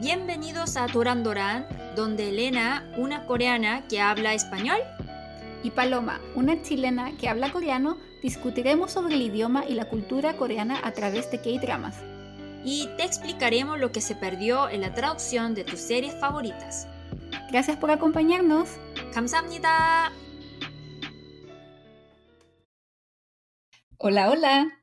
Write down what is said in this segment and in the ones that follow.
Bienvenidos a Toran Doran, donde Elena, una coreana que habla español, y Paloma, una chilena que habla coreano, discutiremos sobre el idioma y la cultura coreana a través de K-dramas. y te explicaremos lo que se perdió en la traducción de tus series favoritas. Gracias por acompañarnos. 감사합니다. Hola, hola.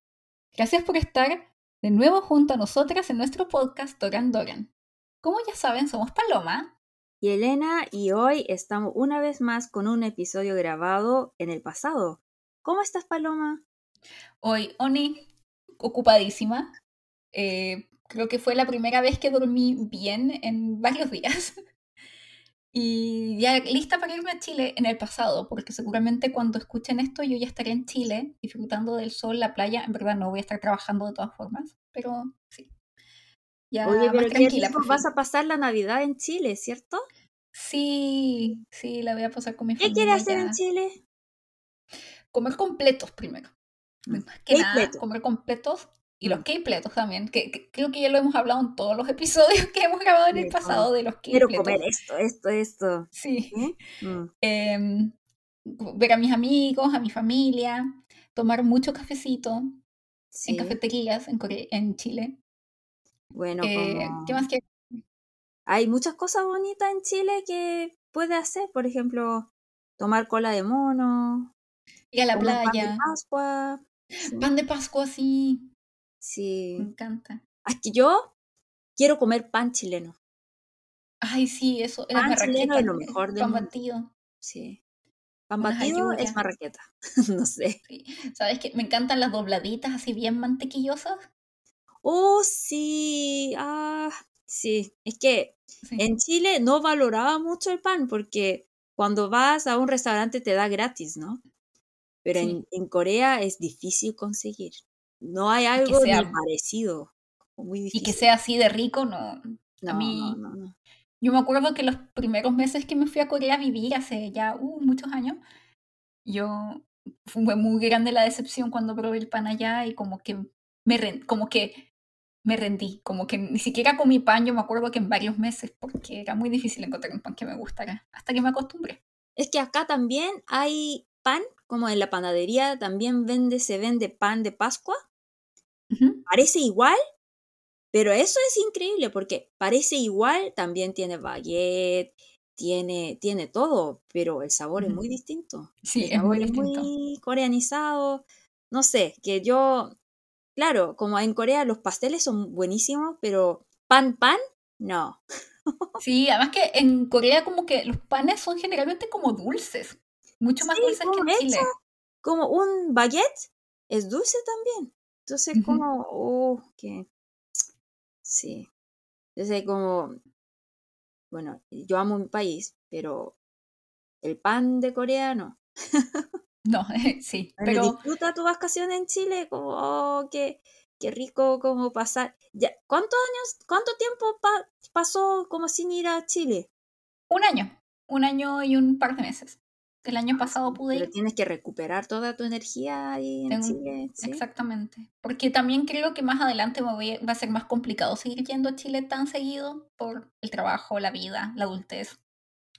Gracias por estar de nuevo junto a nosotras en nuestro podcast Doran Doran. Como ya saben, somos Paloma. Y Elena, y hoy estamos una vez más con un episodio grabado en el pasado. ¿Cómo estás, Paloma? Hoy, Oni, ocupadísima. Eh, creo que fue la primera vez que dormí bien en varios días. Y ya lista para irme a Chile en el pasado, porque seguramente cuando escuchen esto yo ya estaré en Chile disfrutando del sol, la playa. En verdad no voy a estar trabajando de todas formas, pero sí. Ya Oye, pero qué tranquila. vas a pasar la Navidad en Chile, ¿cierto? Sí, sí, la voy a pasar con mi ¿Qué familia. quieres hacer en Chile? Comer completos primero. Mm. Más que nada, comer completos y los Mm. K-pletos también, que, que creo que ya lo hemos hablado en todos los episodios que hemos grabado en el pasado de los Quiero K-pletos. comer esto, esto, esto. Sí. ¿Eh? Mm. Em, ver a mis amigos, a mi familia, tomar mucho cafecito Sí. en cafeterías en, Core- en Chile. Bueno, Eh, como- ¿Qué más que hay muchas cosas bonitas en Chile que puede hacer. Por ejemplo, tomar cola de mono, ir a la comer pan de playa? Pascua. Sí. Pan de Pascua, sí, me sí. encanta. Aquí yo quiero comer pan chileno. Ay, sí, eso, la Pan chileno marraqueta, es lo mejor del pan mundo. batido. Sí. Pan Unas batido es marraqueta. no sé. Sí. ¿Sabes qué? Me encantan las dobladitas así bien mantequillosas. Oh, sí. Ah, sí. Es que Sí. en Chile no valoraba mucho el pan porque cuando vas a un restaurante te da gratis, ¿no? Pero Sí. en, en Corea es difícil conseguir. No hay algo ni parecido. Muy Y que sea así de rico, no. no, a mí- no, no, no. Yo me acuerdo que los primeros meses que me fui a Corea a vivir, hace ya uh, muchos años, yo fue muy grande la decepción cuando probé el pan allá y como que me, ren- como que me rendí, como que ni siquiera comí pan, yo me acuerdo que en varios meses, porque era muy difícil encontrar un pan que me gustara, hasta que me acostumbré. Es que acá también hay pan, como en la panadería también vende, se vende pan de Pascua. Parece igual, pero eso es increíble porque parece igual, también tiene baguette, tiene, tiene todo, pero el sabor es muy distinto. Sí, El es muy sabor es distinto. muy coreanizado. No sé, que yo, claro, como en Corea los pasteles son buenísimos, pero pan, pan, no. Sí, además que en Corea como que los panes son generalmente como dulces, mucho más Sí, dulces que en. Chile. Como un baguette es dulce también. Entonces, como, oh, que sí. Entonces, como, bueno, yo amo mi país, pero el pan de Corea no. No, sí, Bueno, pero disfruta tu vacación en Chile, como, oh, qué, qué rico como pasar. Ya, ¿cuántos años, cuánto tiempo pa- pasó como sin ir a Chile? un año, un año y un par de meses. El año pasado pude Pero ir. tienes que recuperar toda tu energía ahí en Tengo- Chile, ¿sí? Exactamente. Porque también creo que más adelante me voy a- va a ser más complicado seguir yendo a Chile tan seguido por el trabajo, la vida, la adultez,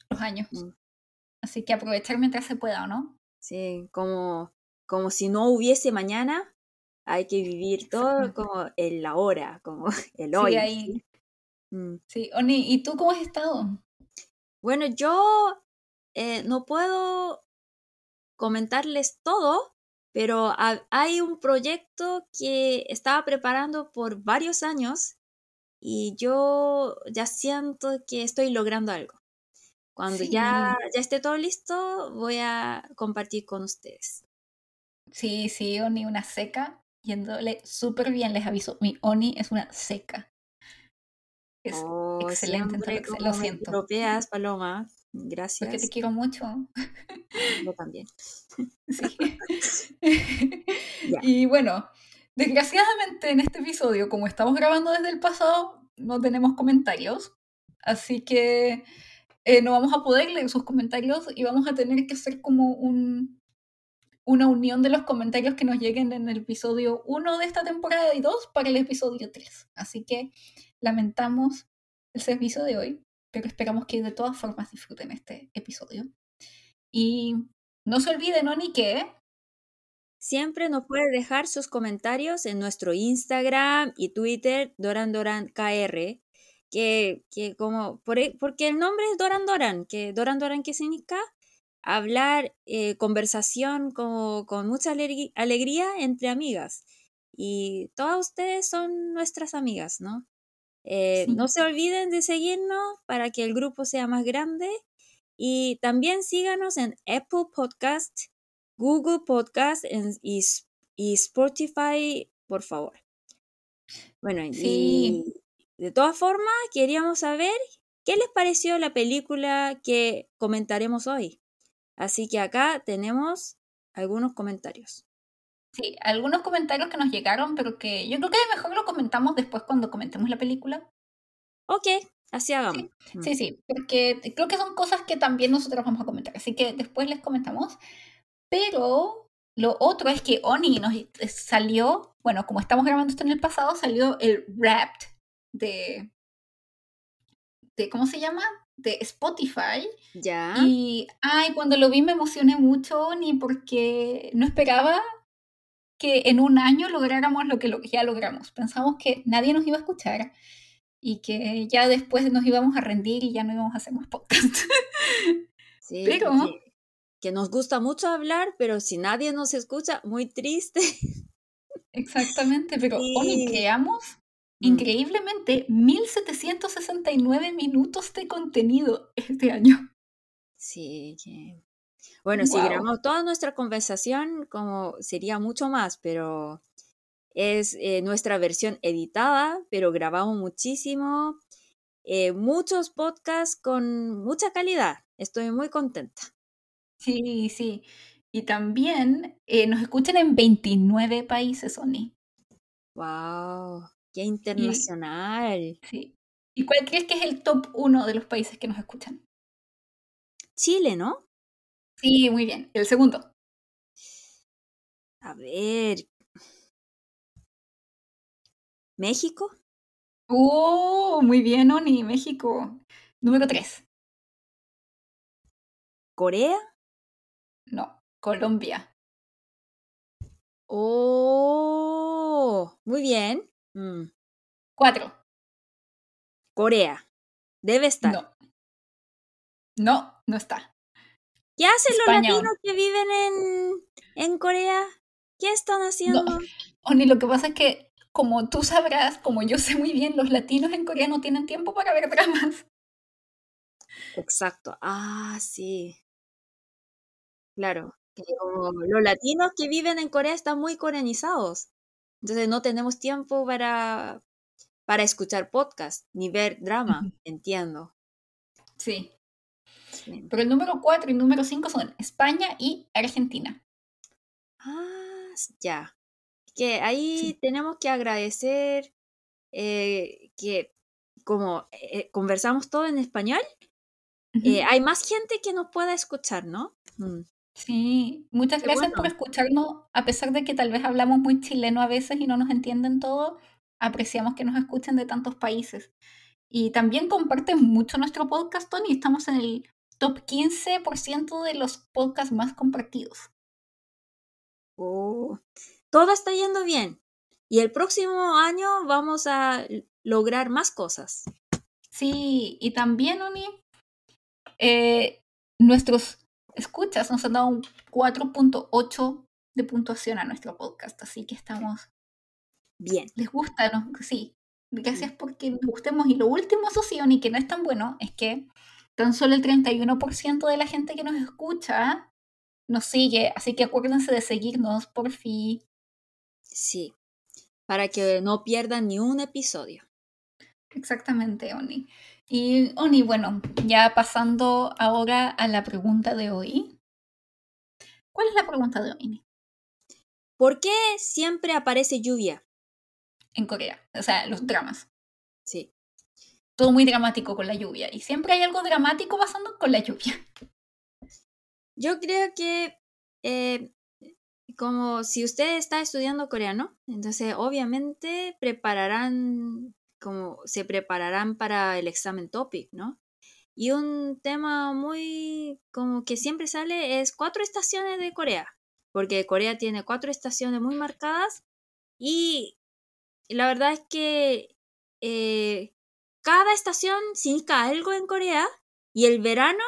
los años. Mm. Así que aprovechar mientras se pueda, ¿o no? Sí, como, como si no hubiese mañana, hay que vivir todo como en la hora, como el Sí, hoy. ahí. ¿sí? Mm. Sí, Oni, ¿y tú cómo has estado? Bueno, yo eh, no puedo comentarles todo, pero ha- hay un proyecto que estaba preparando por varios años y yo ya siento que estoy logrando algo. Cuando ya, Sí. ya esté todo listo, voy a compartir con ustedes. Sí, sí, Oni, una seca, yéndole súper bien, les aviso. Mi Oni es una seca. Es Oh, excelente en todo siempre lo siento. piropeas, Paloma. porque Gracias. te quiero mucho. Yo también. Sí. Y bueno, desgraciadamente en este episodio, como estamos grabando desde el pasado, no tenemos comentarios. Así que eh, no vamos a poder leer sus comentarios y vamos a tener que hacer como un, una unión de los comentarios que nos lleguen en el episodio 1 de esta temporada y 2 para el episodio 3. Así que lamentamos el servicio de hoy, pero esperamos que de todas formas disfruten este episodio. Y no se olviden, Oni, que Siempre nos puede dejar sus comentarios en nuestro Instagram y Twitter, Doran Doran KR, que, que como, por, e, porque el nombre es Doran Doran, que Doran Doran, ¿qué significa? Hablar, eh, conversación con, con mucha alegría entre amigas. Y todas ustedes son nuestras amigas, ¿no? Eh, no se olviden de seguirnos para que el grupo sea más grande. Y también síganos en Apple Podcast, Google Podcast y, y Spotify, por favor. Bueno, y de todas formas, queríamos saber qué les pareció la película que comentaremos hoy. Así que acá tenemos algunos comentarios. Sí, algunos comentarios que nos llegaron, pero que yo creo que mejor lo comentamos después cuando comentemos la película. Ok, así hagamos. Mm. Sí, sí, porque creo que son cosas que también nosotros vamos a comentar, así que después les comentamos. Pero lo otro es que Oni nos salió, bueno, como estamos grabando esto en el pasado, salió el Wrapped de, de ¿cómo se llama? De Spotify. Ya. Y, ay, cuando lo vi me emocioné mucho, ni porque no esperaba que en un año lográramos lo que ya logramos. Pensamos que nadie nos iba a escuchar y que ya después nos íbamos a rendir y ya no íbamos a hacer más podcast. Sí, pero que, nos gusta mucho hablar, pero si nadie nos escucha, muy triste. Exactamente, pero hoy creamos mm. Increíblemente 1769 minutos de contenido este año. Sí, bueno, si grabamos toda nuestra conversación, como sería mucho más, pero es eh, nuestra versión editada, pero grabamos muchísimo, eh, muchos podcasts con mucha calidad. Estoy muy contenta. Sí, sí. Y también eh, nos escuchan en 29 países, Sony. ¡Wow! ¡Qué internacional! Y, sí. ¿Y cuál crees que es el top uno de los países que nos escuchan? Chile, ¿no? Sí, muy bien. El segundo. A ver. ¿México? ¡Oh! Muy bien, Oni, México. Número tres. ¿Corea? No, Colombia. ¡Oh! Muy bien. Mm. Cuatro. Corea. Debe estar. No. No, no está. ¿Qué hacen los latinos que viven en, en Corea? ¿Qué están haciendo? No. Oni, lo que pasa es que, como tú sabrás, como yo sé muy bien, los latinos en Corea no tienen tiempo para ver dramas. Exacto. Ah, sí. Claro. los latinos que viven en Corea están muy coreanizados. Entonces no tenemos tiempo para, para escuchar podcast ni ver drama. Entiendo. Sí. Pero el número 4 y el número 5 son España y Argentina. Ah, ya. Que ahí tenemos que agradecer eh, que como eh, conversamos todo en español, eh, hay más gente que nos pueda escuchar, ¿no? Mm. Sí, muchas gracias por escucharnos, a pesar de que tal vez hablamos muy chileno a veces y no nos entienden todo, apreciamos que nos escuchen de tantos países. Y también comparten mucho nuestro podcast, Tony, estamos en el top 15% de los podcasts más compartidos. Oh, todo está yendo bien. Y el próximo año vamos a lograr más cosas. Sí, y también, Oni, eh, nuestros escuchas nos han dado un 4.8 de puntuación a nuestro podcast, así que estamos bien. ¿Les gusta? No? Sí. Gracias porque nos gustemos. Y lo último, eso sí, Oni, que no es tan bueno, es que tan solo el 31% de la gente que nos escucha nos sigue, así que acuérdense de seguirnos, por fin. Sí, para que no pierdan ni un episodio. Exactamente, Oni. Y Oni, bueno, ya pasando ahora a la pregunta de hoy. ¿Cuál es la pregunta de hoy? ¿Por qué siempre aparece lluvia? En Corea, o sea, los dramas. Sí todo muy dramático con la lluvia. Y siempre hay algo dramático pasando con la lluvia. Yo creo que eh, como si usted está estudiando coreano, entonces obviamente prepararán como se prepararán para el examen topic, ¿no? Y un tema muy como que siempre sale es cuatro estaciones de Corea, porque Corea tiene cuatro estaciones muy marcadas y la verdad es que eh, cada estación significa algo en Corea y el verano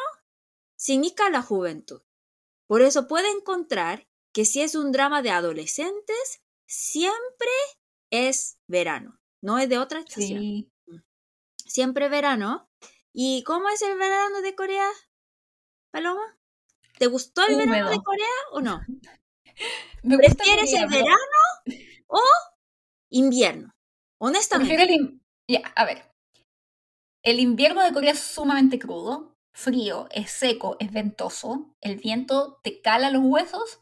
significa la juventud. Por eso puede encontrar que si es un drama de adolescentes, siempre es verano, no es de otra estación. Mm. Siempre verano. ¿Y cómo es el verano de Corea, Paloma? ¿Te gustó el verano de Corea o no? ¿Prefieres el verano o invierno? Honestamente. Ya, a ver. El invierno de Corea es sumamente crudo, frío, es seco, es ventoso. El viento te cala los huesos,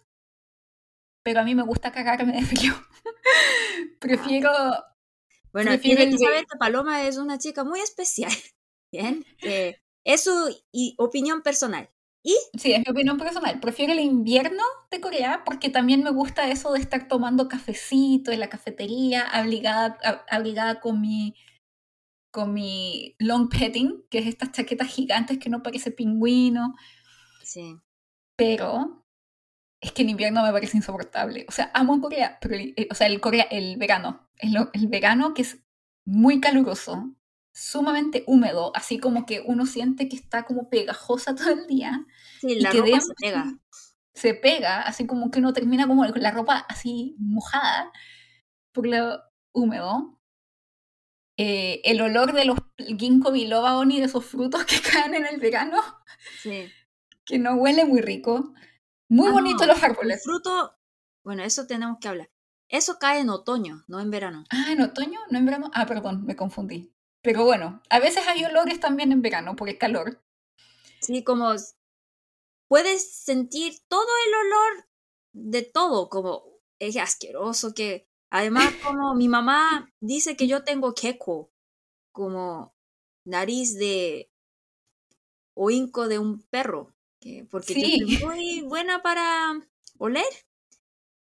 pero a mí me gusta cagarme de frío. prefiero. Bueno, que saber que Paloma es una chica muy especial. Bien. es su opinión personal. ¿Y? Sí, es mi opinión personal. Prefiero el invierno de Corea porque también me gusta eso de estar tomando cafecito en la cafetería, abrigada, abrigada con mi con mi long petting, que es estas chaquetas gigantes que no parece pingüino. Sí. Pero es que en invierno me parece insoportable. O sea, amo Corea, pero eh, o sea, el Corea, el verano, el, el verano que es muy caluroso, sumamente húmedo, así como que uno siente que está como pegajosa todo el día. Sí, la ropa se pega. Se pega, así como que uno termina como con la ropa así mojada por lo húmedo. Eh, el olor de los ginkgo biloba oni, de esos frutos que caen en el verano, que no huele muy rico. Muy ah, bonito los árboles. El fruto, bueno, eso tenemos que hablar. Eso cae en otoño, no en verano. Ah, en otoño, no en verano. Ah, perdón, me confundí. Pero bueno, a veces hay olores también en verano por el calor. Sí, como puedes sentir todo el olor de todo, como es asqueroso que además como mi mamá dice que yo tengo queco, como nariz de oinco de un perro, que, porque yo soy muy buena para oler.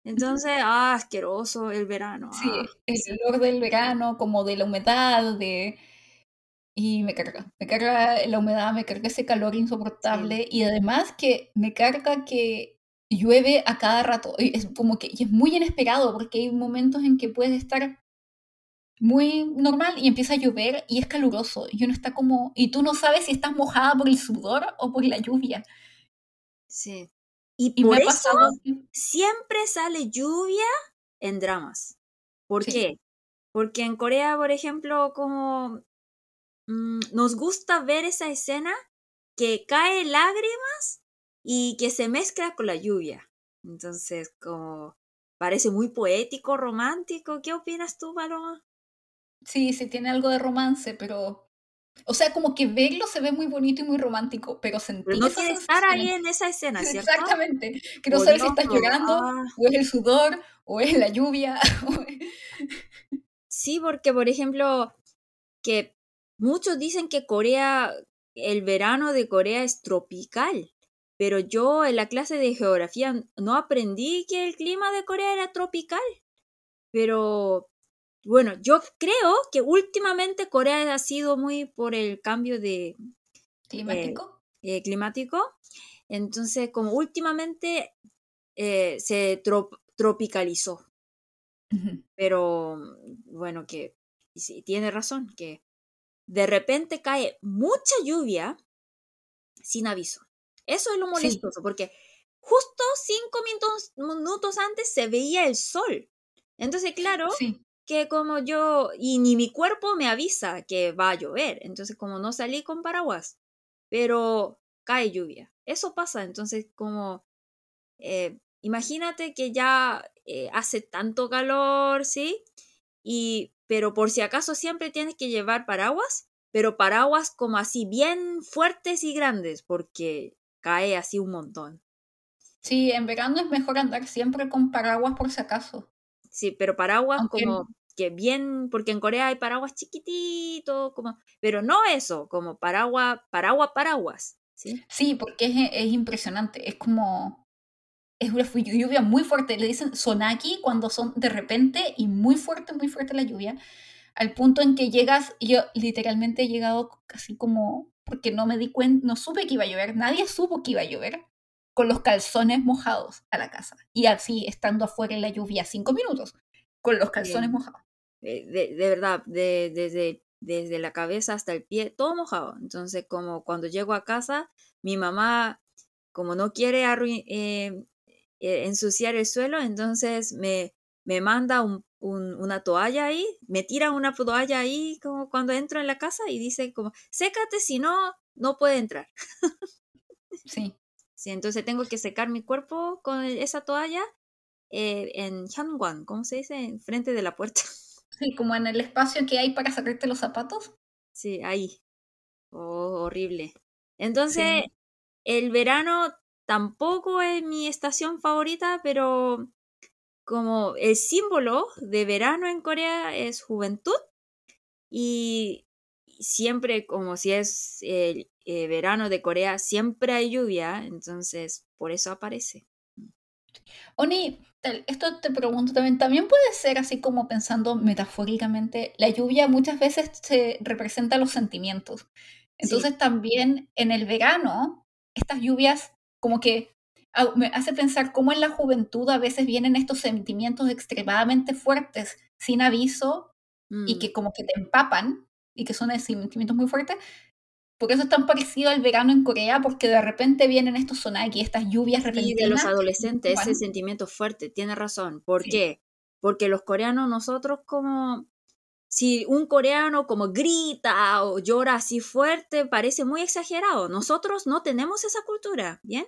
Entonces, ah, asqueroso el verano. Sí, ah, el olor del verano, como de la humedad, de... Y me carga, me carga la humedad, me carga ese calor insoportable y además que me carga que llueve a cada rato. Y es como que y es muy inesperado porque hay momentos en que puedes estar muy normal y empieza a llover y es caluroso y uno está como y tú no sabes si estás mojada por el sudor o por la lluvia. Sí. Y, por eso siempre sale lluvia en dramas. ¿Por qué? Porque en Corea, por ejemplo, como mm, nos gusta ver esa escena que cae lágrimas y que se mezcla con la lluvia. Entonces, como parece muy poético, romántico. ¿Qué opinas tú, Paloma? Sí, sí tiene algo de romance, pero o sea, como que verlo se ve muy bonito y muy romántico, pero sentir. no quiere estar ahí en esa escena, ¿cierto? Exactamente. Que no sabes si estás llorando, ah. o es el sudor, o es la lluvia. sí, porque, por ejemplo, que muchos dicen que Corea, el verano de Corea es tropical. Pero yo en la clase de geografía no aprendí que el clima de Corea era tropical. Pero bueno, yo creo que últimamente Corea ha sido muy por el cambio de climático. Eh, climático. Entonces, como últimamente eh, se tropicalizó. Pero bueno, que sí, tiene razón, que de repente cae mucha lluvia sin aviso. Eso es lo molestoso, porque justo cinco minutos, minutos, antes se veía el sol. Entonces, claro, sí que como yo, y ni mi cuerpo me avisa que va a llover, entonces como no salí con paraguas, pero cae lluvia. Eso pasa, entonces como, eh, imagínate que ya eh, hace tanto calor, ¿sí? Y, pero por si acaso siempre tienes que llevar paraguas, pero paraguas como así bien fuertes y grandes, porque cae así un montón. Sí, en verano es mejor andar siempre con paraguas por si acaso. Sí, pero paraguas como que bien, porque en Corea hay paraguas chiquititos, como, pero no eso, como paraguas, paraguas, paraguas. Sí, sí porque es, es impresionante, es como, es una lluvia muy fuerte, le dicen sonaki cuando son de repente y muy fuerte, muy fuerte la lluvia. al punto en que llegas, yo literalmente he llegado casi como, porque no me di cuenta, no supe que iba a llover, nadie supo que iba a llover, con los calzones mojados a la casa. Y así, estando afuera en la lluvia cinco minutos, con los calzones mojados. De, de, verdad, de, desde, desde la cabeza hasta el pie, todo mojado. Entonces, como cuando llego a casa, mi mamá, como no quiere eh, eh, ensuciar el suelo, entonces me, me manda un, una toalla ahí, me tira una toalla ahí como cuando entro en la casa y dice como, sécate, si no, no puede entrar. Sí. Sí, entonces tengo que secar mi cuerpo con esa toalla eh, en Hyangwan, ¿cómo se dice? En frente de la puerta. Sí, como en el espacio que hay para sacarte los zapatos. Sí, ahí. Oh, horrible. Entonces, el verano tampoco es mi estación favorita, pero como el símbolo de verano en Corea es juventud y siempre como si es el eh, verano de Corea, siempre hay lluvia, entonces por eso aparece. Oni, esto te pregunto también, también puede ser así como pensando metafóricamente, la lluvia muchas veces se representa los sentimientos. Entonces también en el verano, estas lluvias como que me hace pensar cómo en la juventud a veces vienen estos sentimientos extremadamente fuertes sin aviso y mm. que como que te empapan y que son sentimientos muy fuertes, por eso es tan parecido al verano en Corea, porque de repente vienen estos sonaki, estas lluvias repentinas. Y de los adolescentes, ese sentimiento fuerte, tiene razón. ¿Por qué? Porque los coreanos, nosotros como... Si un coreano como grita o llora así fuerte, parece muy exagerado. Nosotros no tenemos esa cultura, ¿bien?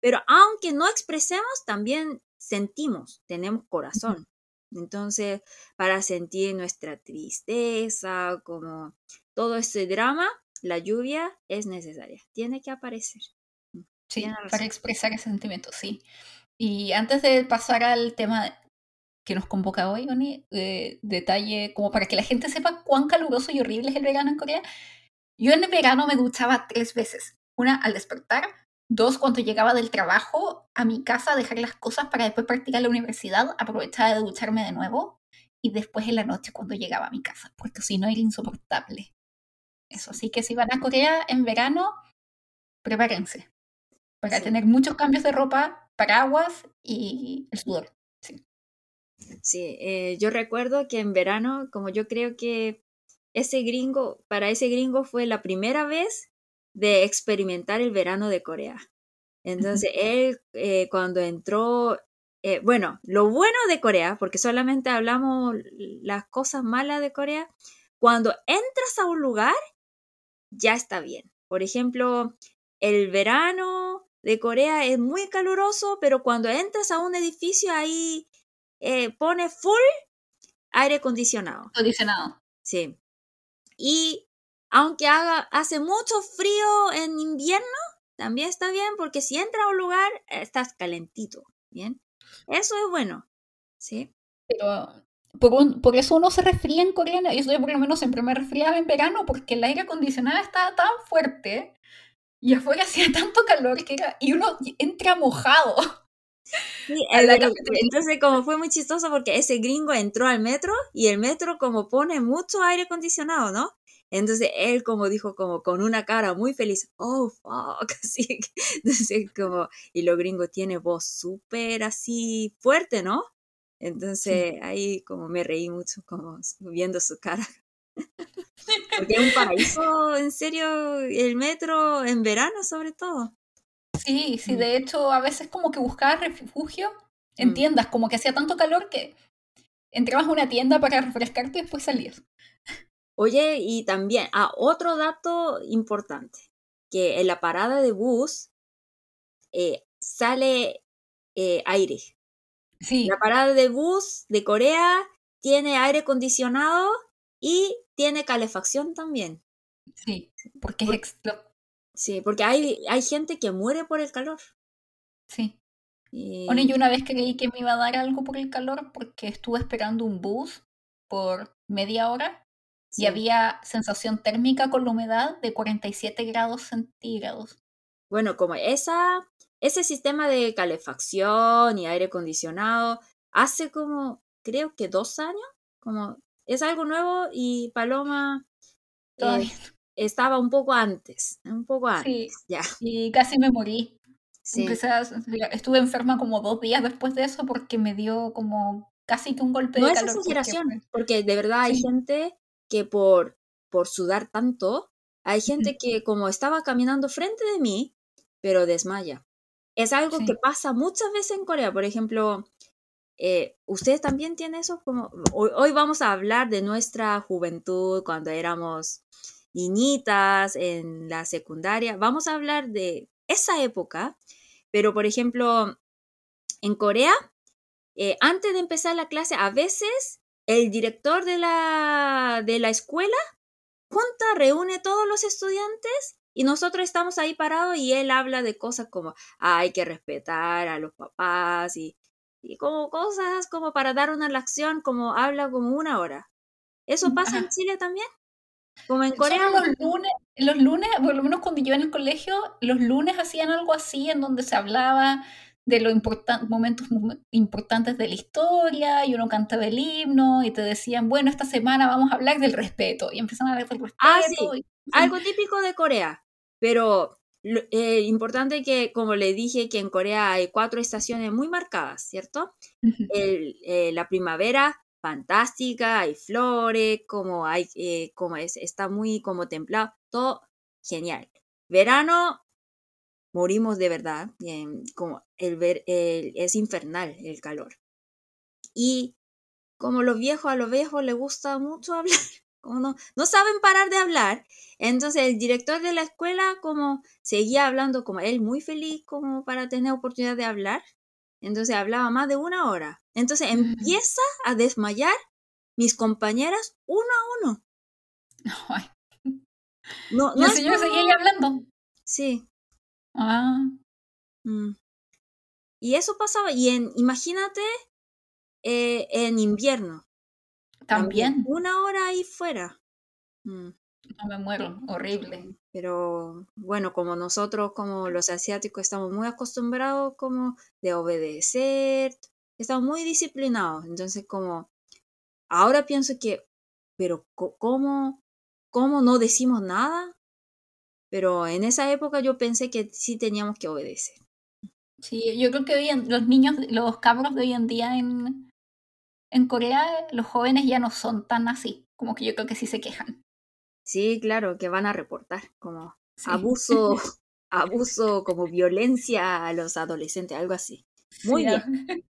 Pero aunque no expresemos, también sentimos, tenemos corazón. Entonces, para sentir nuestra tristeza, como todo ese drama, la lluvia es necesaria, tiene que aparecer. Mm, sí, para expresar ese sentimiento, sí. Y antes de pasar al tema que nos convoca hoy, Oni, eh, detalle como para que la gente sepa cuán caluroso y horrible es el verano en Corea. Yo en el verano me duchaba tres veces. Una al despertar, dos cuando llegaba del trabajo a mi casa a dejar las cosas para después practicar la universidad, aprovechaba de ducharme de nuevo y después en la noche cuando llegaba a mi casa, porque si no era insoportable. Eso, así que si van a Corea en verano, prepárense para tener muchos cambios de ropa, paraguas y el sudor. Sí, sí eh, yo recuerdo que en verano, como yo creo que ese gringo, para ese gringo fue la primera vez de experimentar el verano de Corea. Entonces, él eh, cuando entró, eh, bueno, lo bueno de Corea, porque solamente hablamos las cosas malas de Corea, cuando entras a un lugar ya está bien. Por ejemplo, el verano de Corea es muy caluroso, pero cuando entras a un edificio ahí eh, pone full aire acondicionado. Acondicionado. Sí. Y aunque haga, hace mucho frío en invierno, también está bien porque si entras a un lugar estás calentito, ¿bien? Eso es bueno, ¿sí? Pero por, eso uno se resfría en Corea. Yo por lo menos siempre me resfriaba en verano porque el aire acondicionado estaba tan fuerte y afuera hacía tanto calor que era, y uno entra mojado. entonces como fue muy chistoso porque ese gringo entró al metro y el metro como pone mucho aire acondicionado, ¿no? Entonces él como dijo como con una cara muy feliz, oh, fuck, así, entonces como, y los gringos tiene voz súper así fuerte, ¿no? Entonces ahí como me reí mucho como viendo su cara. Porque es un paraíso, en serio, el metro en verano sobre todo. Sí, sí, mm. de hecho a veces como que buscaba refugio en mm. tiendas, como que hacía tanto calor que entrabas a una tienda para refrescarte y después salías. Oye, y también, ah, otro dato importante, que en la parada de bus eh, sale eh, aire, la parada de bus de Corea tiene aire acondicionado y tiene calefacción también. Sí, porque es Sí, porque hay, hay gente que muere por el calor. Sí. Bueno, yo una vez creí que me iba a dar algo por el calor porque estuve esperando un bus por media hora y había sensación térmica con la humedad de 47 grados centígrados. Bueno, como esa ese sistema de calefacción y aire acondicionado hace como, creo que dos años, como es algo nuevo y Paloma eh, estaba un poco antes, un poco antes, ya. Y casi me morí. Sí. estuve enferma como dos días después de eso porque me dio como casi que un golpe de calor. No es exageración, porque, de verdad hay gente que por, por sudar tanto, hay gente que como estaba caminando frente de mí, pero desmaya. Es algo que pasa muchas veces en Corea. Por ejemplo, eh, ¿ustedes también tienen eso? Como, hoy, vamos a hablar de nuestra juventud cuando éramos niñitas en la secundaria. Vamos a hablar de esa época, pero por ejemplo, en Corea, eh, antes de empezar la clase, a veces el director de la, de la escuela junta, reúne todos los estudiantes y nosotros estamos ahí parados y él habla de cosas como hay que respetar a los papás y, y, como cosas como para dar una lección, como habla como una hora. ¿Eso pasa en Chile también? Como en Corea. Los lunes, los lunes, por lo menos cuando yo en el colegio, los lunes hacían algo así en donde se hablaba de los momentos importantes de la historia y uno cantaba el himno y te decían, bueno, esta semana vamos a hablar del respeto y empiezan a hablar del respeto. Ah, sí. Algo típico de Corea, pero eh, importante que, como le dije, que en Corea hay cuatro estaciones muy marcadas, ¿cierto? El, eh, la primavera, fantástica, hay flores, como hay, eh, como es, está muy como templado, todo genial. Verano, morimos de verdad, como el ver, es infernal el calor. Y como los viejos, a los viejos les gusta mucho hablar, como no, no saben parar de hablar, entonces el director de la escuela como seguía hablando como él muy feliz como para tener oportunidad de hablar, entonces hablaba más de una hora. Entonces empieza a desmayar mis compañeras uno a uno. No, no el señor seguía hablando. Sí, Ah. Mm. Y eso pasaba, y en, imagínate, eh, en invierno. También. Una hora ahí fuera. Mm. No me muero, horrible. Pero bueno, como nosotros, como los asiáticos, estamos muy acostumbrados como de obedecer, estamos muy disciplinados. Entonces, como ahora pienso que, pero ¿cómo, cómo no decimos nada? Pero en esa época yo pensé que sí teníamos que obedecer. Sí, yo creo que hoy los niños, los cabros de hoy en día en, en Corea, los jóvenes ya no son tan así, como que yo creo que sí se quejan. Sí, claro, que van a reportar como abuso, abuso como violencia a los adolescentes, algo así. Muy bien.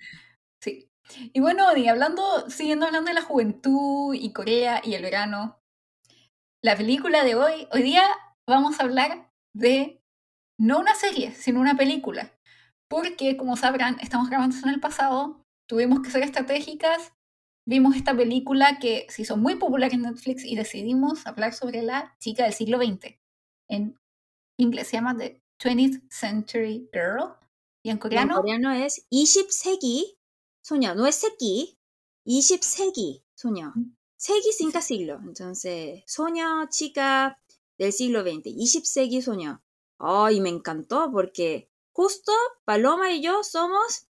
Sí. Y bueno, y hablando, siguiendo hablando de la juventud y Corea y el verano, la película de hoy, hoy día vamos a hablar de no una serie, sino una película. Porque, como sabrán, estamos grabando en el pasado, tuvimos que ser estratégicas, vimos esta película que se hizo muy popular en Netflix y decidimos hablar sobre la chica del siglo XX. En inglés se llama The 20th Century Girl. Y en coreano. En coreano es 20세기 소녀. No es seki, 20세기 소녀. 세기 significa siglo. Entonces, soña, chica, del siglo XX, 20세기 소녀. Ay, me encantó porque justo Paloma y yo somos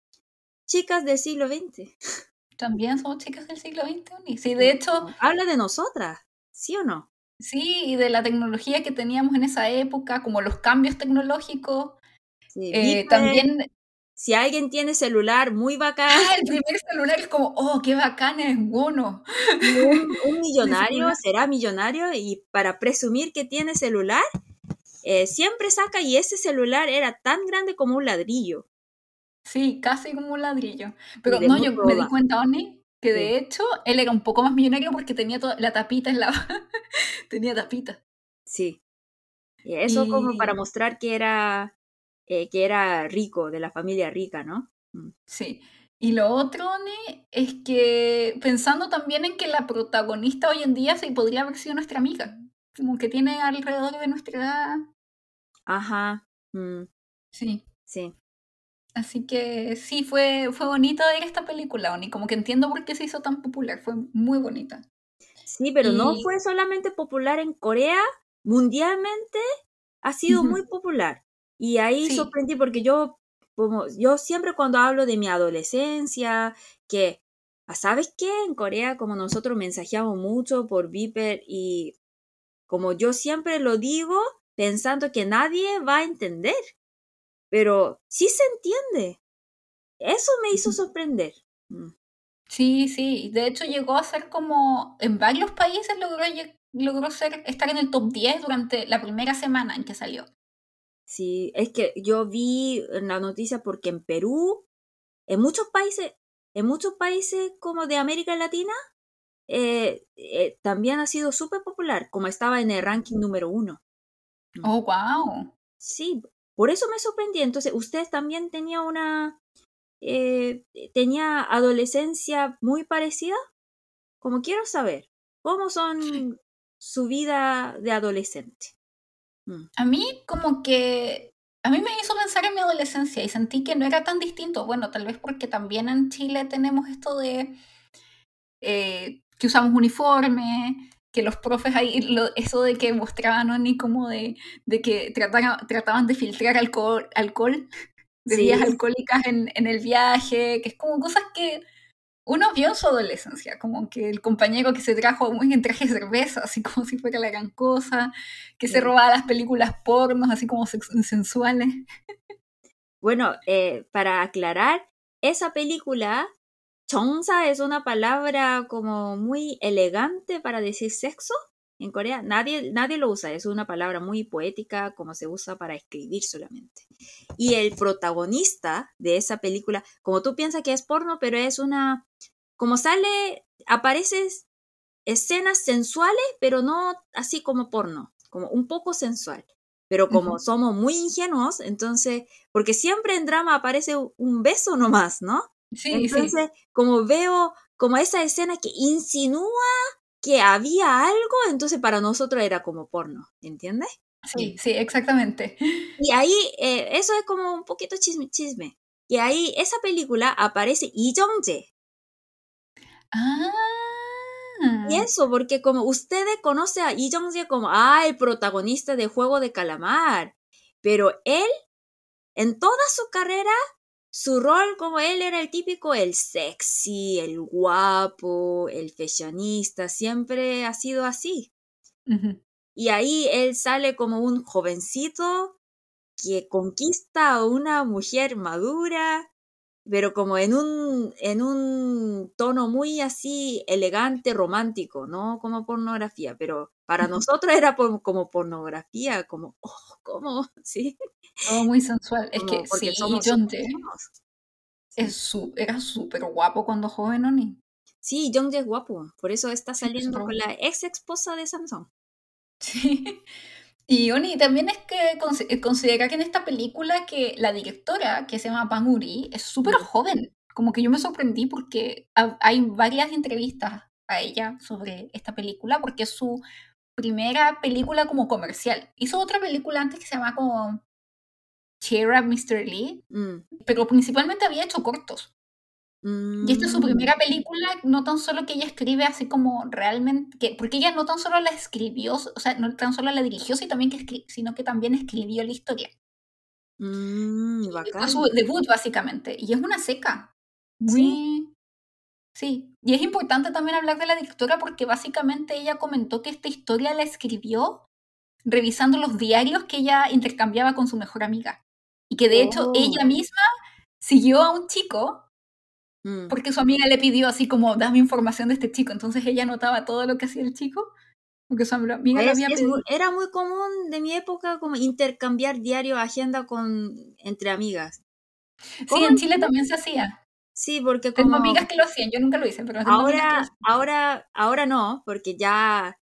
chicas del siglo XX. También somos chicas del siglo XX. Sí, de hecho... Habla de nosotras, ¿sí o no? Sí, y de la tecnología que teníamos en esa época, como los cambios tecnológicos. Sí, eh, también si alguien tiene celular muy bacán. Ah, el primer celular es como, oh, qué bacán es mono. Un, millonario será millonario y para presumir que tiene celular, eh, siempre saca y ese celular era tan grande como un ladrillo. Sí, casi como un ladrillo. Pero no, yo me di cuenta, Oni, que de hecho él era un poco más millonario porque tenía toda la tapita en la... tenía tapita. Sí. Y eso como para mostrar que era eh, que era rico, de la familia rica, ¿no? Mm. Sí. Y lo otro, es que pensando también en que la protagonista hoy en día se podría haber sido nuestra amiga, como que tiene alrededor de nuestra edad. Ajá. Mm. Sí. Sí. Así que sí, fue, fue bonito ver esta película, Oni. Como que entiendo por qué se hizo tan popular. Fue muy bonita. Sí, pero no fue solamente popular en Corea, mundialmente ha sido muy popular. Y ahí sorprendí porque yo, como, yo siempre cuando hablo de mi adolescencia, que Ah, ¿Sabes qué? En Corea, como nosotros mensajeamos mucho por Viper y como yo siempre lo digo, pensando que nadie va a entender. Pero sí se entiende. Eso me hizo sorprender. Mm. Sí, sí. De hecho, llegó a ser como. En varios países logró, logró ser, estar en el top 10 durante la primera semana en que salió. Sí, es que yo vi en la noticia porque en Perú, en muchos países, en muchos países como de América Latina, eh, eh, también ha sido súper popular, como estaba en el ranking número uno. Oh, wow. Sí, por eso me sorprendí. Entonces, ¿usted también tenía una, eh, tenía adolescencia muy parecida? Como quiero saber, ¿cómo son su vida de adolescente? Mm. A mí como que a mí me hizo pensar en mi adolescencia y sentí que no era tan distinto. Bueno, tal vez porque también en Chile tenemos esto de eh, que usamos uniforme, que los profes ahí, eso de que mostraban ni como de, de que trataban, trataban de filtrar alcohol, alcohol bebidas alcohólicas en, en el viaje, que es como cosas que uno vio su adolescencia, como que el compañero que se trajo muy en traje de cerveza, así como si fuera la gran cosa, que se robaba las películas pornos, así como sensuales. Bueno, eh, para aclarar, esa película, chongsa es una palabra como muy elegante para decir sexo. En Corea nadie, nadie lo usa, es una palabra muy poética como se usa para escribir solamente. Y el protagonista de esa película, como tú piensas que es porno, pero es una, como sale, aparecen escenas sensuales, pero no así como porno, como un poco sensual. Pero como somos muy ingenuos, entonces, porque siempre en drama aparece un beso nomás, ¿no? Sí, entonces, como veo como esa escena que insinúa que había algo, entonces para nosotros era como porno, ¿entiendes? Sí, sí, exactamente. Y ahí, eh, eso es como un poquito chisme, chisme. Y ahí, esa película aparece Lee Jong-jae. Ah. Y eso, porque como ustedes conocen a Lee Jong-jae como, ah, el protagonista de Juego de Calamar. Pero él, en toda su carrera, su rol como él era el típico, el sexy, el guapo, el fashionista, siempre ha sido así. Y ahí él sale como un jovencito que conquista a una mujer madura, pero como en un, en un tono muy así elegante, romántico, no como pornografía, pero para nosotros era como pornografía, como, oh, ¿cómo? Sí. Todo muy sensual. Es que sí, John es su, era súper guapo cuando joven, ¿o ni? Sí, John es guapo, por eso está saliendo con la ex esposa de Samsung. Sí. Y Oni, también es que eh, considera que en esta película que la directora, que se llama Panguri, es súper joven. Como que yo me sorprendí porque hay varias entrevistas a ella sobre esta película, porque es su primera película como comercial. Hizo otra película antes que se llama como Cheer Up Mr. Lee, mm. pero principalmente había hecho cortos. Y esta es su mm. primera película, no tan solo que ella escribe así como realmente, que, porque ella no tan solo la escribió, o sea, no tan solo la dirigió, sino, también que sino que también escribió la historia. Mm, fue su debut, básicamente. Y es una seca. Muy... ¿Sí? Y es importante también hablar de la directora porque básicamente ella comentó que esta historia la escribió revisando los diarios que ella intercambiaba con su mejor amiga. Y que de hecho ella oh. misma siguió a un chico Mm. Porque su amiga le pidió así como, dame información de este chico. Entonces ella anotaba todo lo que hacía el chico. Porque su amiga había Era muy común de mi época como intercambiar diario, agenda con entre amigas. Sí, en Chile también se hacía. Sí, porque como... Tengo amigas que lo hacían, yo nunca lo hice, pero... Ahora, ahora, ahora no, porque ya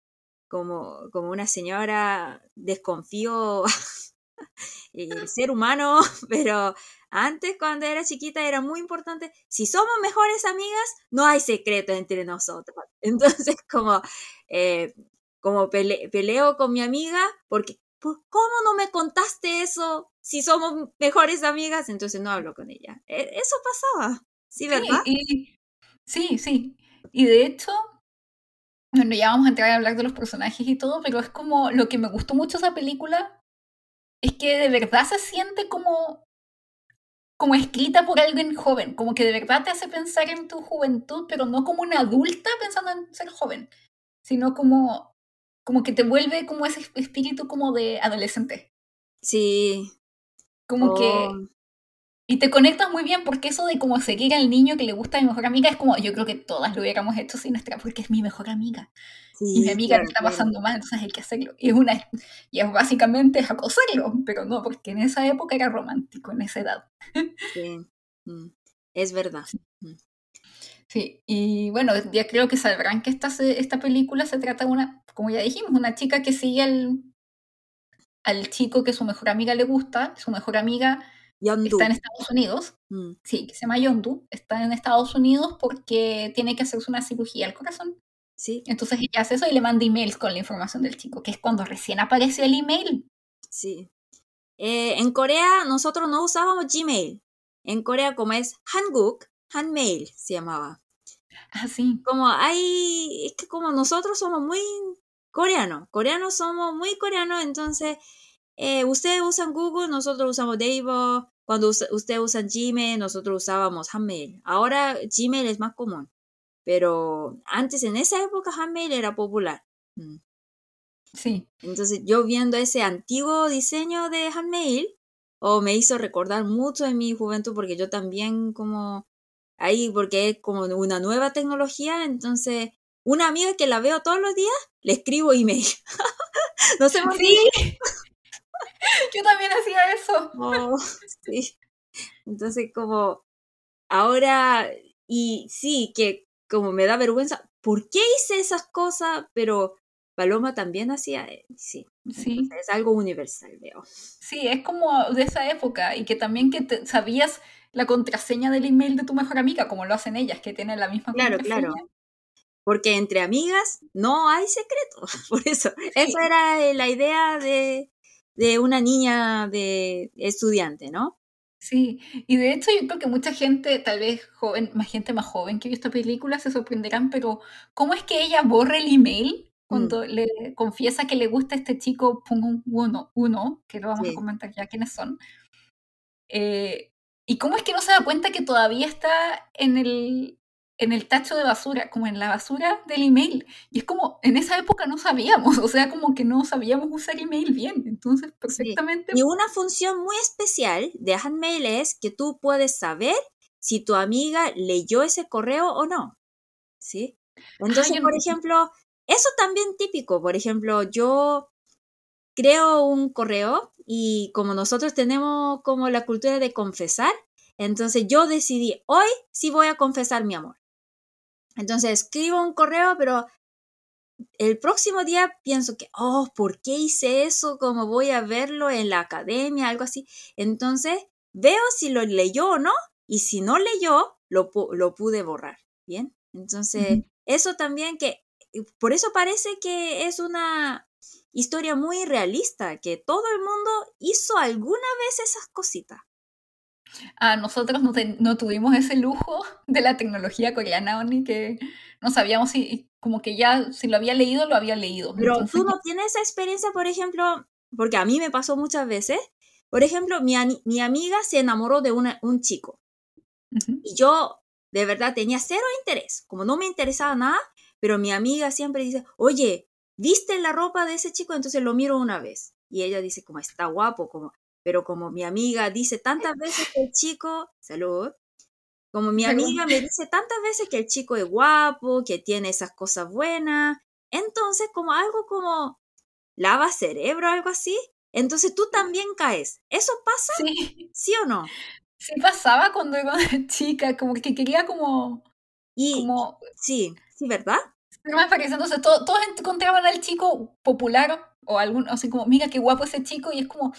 como, como una señora desconfío el ser humano, pero antes, cuando era chiquita, era muy importante. Si somos mejores amigas, no hay secreto entre nosotros. Entonces, como, eh, como peleo con mi amiga, porque, ¿cómo no me contaste eso si somos mejores amigas? Entonces no hablo con ella. E, eso pasaba. Sí, ¿verdad? sí, sí. Y de hecho, bueno, ya vamos a entrar a hablar de los personajes y todo, pero es como lo que me gustó mucho esa película es que de verdad se siente como como escrita por alguien joven, como que de verdad te hace pensar en tu juventud, pero no como una adulta pensando en ser joven, sino como, como que te vuelve como ese espíritu como de adolescente. Sí. Como que... Y te conectas muy bien porque eso de como seguir al niño que le gusta a mi mejor amiga es como, yo creo que todas lo hubiéramos hecho sin nuestra, porque es mi mejor amiga. Y mi sí, amiga claro, le está pasando mal, entonces hay que hacerlo. Y es una, y es básicamente es acosarlo, pero no, porque en esa época era romántico, en esa edad. Sí. Mm, Es verdad. Mm, Sí, y bueno, ya creo que sabrán que esta, esta película se trata de una, como ya dijimos, una chica que sigue al, al chico que su mejor amiga le gusta, su mejor amiga Yondu. está en Estados Unidos, Mm, sí, que se llama Yondu, está en Estados Unidos porque tiene que hacerse una cirugía al corazón. Sí, Entonces ella hace eso y le manda emails con la información del chico, que es cuando recién apareció el email. sí. Eh, en Corea nosotros no usábamos Gmail. En Corea como es Hanguk, Hanmail se llamaba. Ah, sí. Como hay, es que como nosotros somos muy coreanos, coreanos somos muy coreanos, entonces eh, ustedes usan Google, nosotros usamos Naver, cuando us- ustedes usan Gmail, nosotros usábamos Hanmail. Ahora Gmail es más común, pero antes en esa época Hanmail era popular. Mm. Sí, Entonces yo viendo ese antiguo diseño de Handmail, o me hizo recordar mucho de mi juventud porque yo también como ahí, porque es como una nueva tecnología, entonces una amiga que la veo todos los días, le escribo email. no sé por qué. sí. Yo también hacía eso. Oh, sí. Entonces como ahora, y sí, que como me da vergüenza, ¿por qué hice esas cosas? Pero Paloma también hacía, eh, sí, Sí, es algo universal, veo. sí, es como de esa época y que también que te- sabías la contraseña del email de tu mejor amiga, como lo hacen ellas, que tienen la misma Claro, contraseña. claro. Porque entre amigas no hay secreto. Por eso, Sí. esa era eh, la idea de, de una niña de estudiante, ¿no? Sí, y de hecho yo creo que mucha gente, tal vez joven, más gente más joven que vio esta película, se sorprenderán, pero ¿cómo es que ella borra el email cuando le confiesa que le gusta este chico Pung uno, uno, que lo vamos Sí. a comentar ya quiénes son? Eh, ¿y cómo es que no se da cuenta que todavía está en el, en el tacho de basura, como en la basura del email? Y es como, en esa época no sabíamos, o sea, como que no sabíamos usar email bien, entonces perfectamente... Y una función muy especial de Handmail es que tú puedes saber si tu amiga leyó ese correo o no. ¿Sí? Entonces, por no- ejemplo, eso también típico. Por ejemplo, yo creo un correo y como nosotros tenemos como la cultura de confesar, entonces yo decidí, hoy sí voy a confesar mi amor. Entonces escribo un correo, pero el próximo día pienso que, oh, ¿por qué hice eso? ¿Cómo voy a verlo en la academia? Algo así. Entonces veo si lo leyó o no y si no leyó, lo, lo pude borrar. Bien. Entonces, eso también que, por eso parece que es una historia muy realista, que todo el mundo hizo alguna vez esas cositas. Ah, nosotros no, no tuvimos ese lujo de la tecnología coreana, ni que no sabíamos si, como que ya, si lo había leído, lo había leído. Pero Entonces, tú no tienes esa experiencia, por ejemplo, porque a mí me pasó muchas veces. Por ejemplo, mi, mi amiga se enamoró de una- un chico y yo de verdad tenía cero interés, como no me interesaba nada, pero mi amiga siempre dice, oye, ¿viste la ropa de ese chico? Entonces lo miro una vez y ella dice, como está guapo, como, pero como mi amiga dice tantas veces que el chico, salud, como mi amiga me dice tantas veces que el chico es guapo, que tiene esas cosas buenas, entonces como algo como lava cerebro, algo así, entonces tú también caes. ¿Eso pasa? Sí, ¿Sí o no? sí pasaba cuando era chica, como que quería como, Y como sí, sí, ¿verdad? ser más parecida. Entonces to- todos encontraban al chico popular o algún, así como, mira qué guapo ese chico, y es como, "Mm,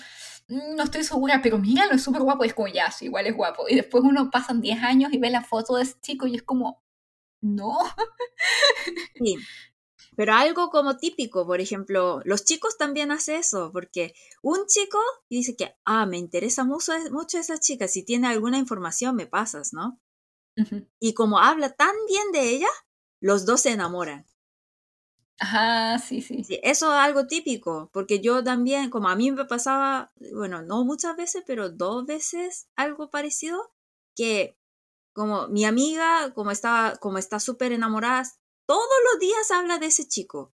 no estoy segura, pero míralo, es súper guapo, y es como, ya, sí, igual es guapo. Y después uno pasan 10 años y ve la foto de ese chico y es como, no. Sí. Pero algo como típico, por ejemplo, los chicos también hacen eso, porque un chico dice que, ah, me interesa mucho, mucho esa chica, si tiene alguna información me pasas, ¿no? Y como habla tan bien de ella, los dos se enamoran. Ajá, sí, sí. sí. Eso es algo típico, porque yo también, como a mí me pasaba, bueno, no muchas veces, pero dos veces algo parecido, que como mi amiga, como está como está súper enamorada, todos los días habla de ese chico.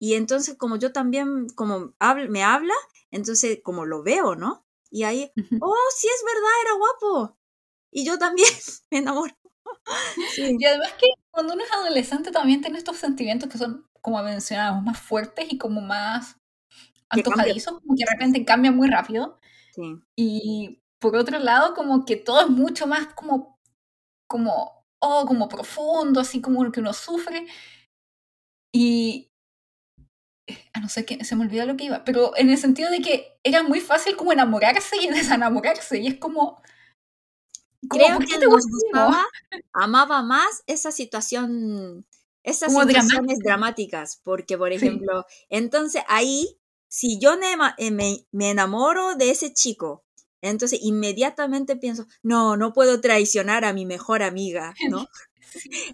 Y entonces como yo también, como me habla, entonces como lo veo, ¿no? Y ahí, oh, sí es verdad, era guapo. Y yo también me enamoro. Y además que cuando uno es adolescente también tiene estos sentimientos que son, como mencionamos, más fuertes y como más antojadizos, como que de repente cambian muy rápido. Sí. Y por otro lado, como que todo es mucho más como, como, oh, como profundo, así como que uno sufre. Y, ah, no sé, qué, se me olvidó lo que iba, pero en el sentido de que era muy fácil como enamorarse y desenamorarse, y es como, creo que nos gustaba, amaba más esa situación, esas situaciones dramáticas, porque por ejemplo, entonces ahí, si yo eh, me, me, enamoro de ese chico, entonces inmediatamente pienso, no, no puedo traicionar a mi mejor amiga, ¿no?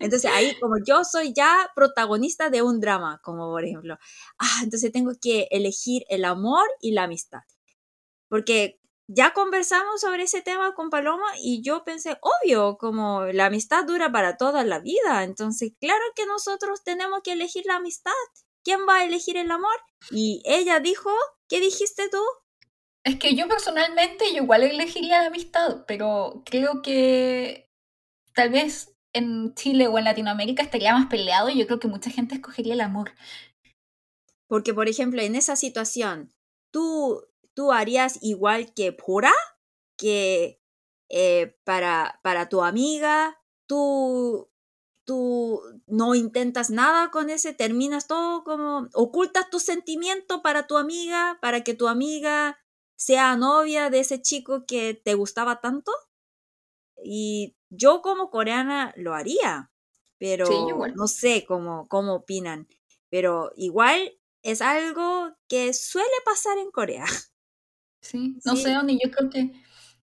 Entonces ahí como yo soy ya protagonista de un drama, como por ejemplo, ah, entonces tengo que elegir el amor y la amistad. Porque ya conversamos sobre ese tema con Paloma y yo pensé, obvio, como la amistad dura para toda la vida, entonces claro que nosotros tenemos que elegir la amistad. ¿Quién va a elegir el amor? Y ella dijo, ¿qué dijiste tú? Es que yo personalmente yo igual elegiría la amistad, pero creo que tal vez en Chile o en Latinoamérica estaría más peleado y yo creo que mucha gente escogería el amor. Porque, por ejemplo, en esa situación, tú tú harías igual que Pura, que eh, para, para tu amiga, tú, tú no intentas nada con ese, terminas todo como, ocultas tu sentimiento para tu amiga, para que tu amiga sea novia de ese chico que te gustaba tanto. Y yo como coreana lo haría, pero no sé cómo, cómo opinan, pero igual es algo que suele pasar en Corea. Sí, no sé dónde, yo creo que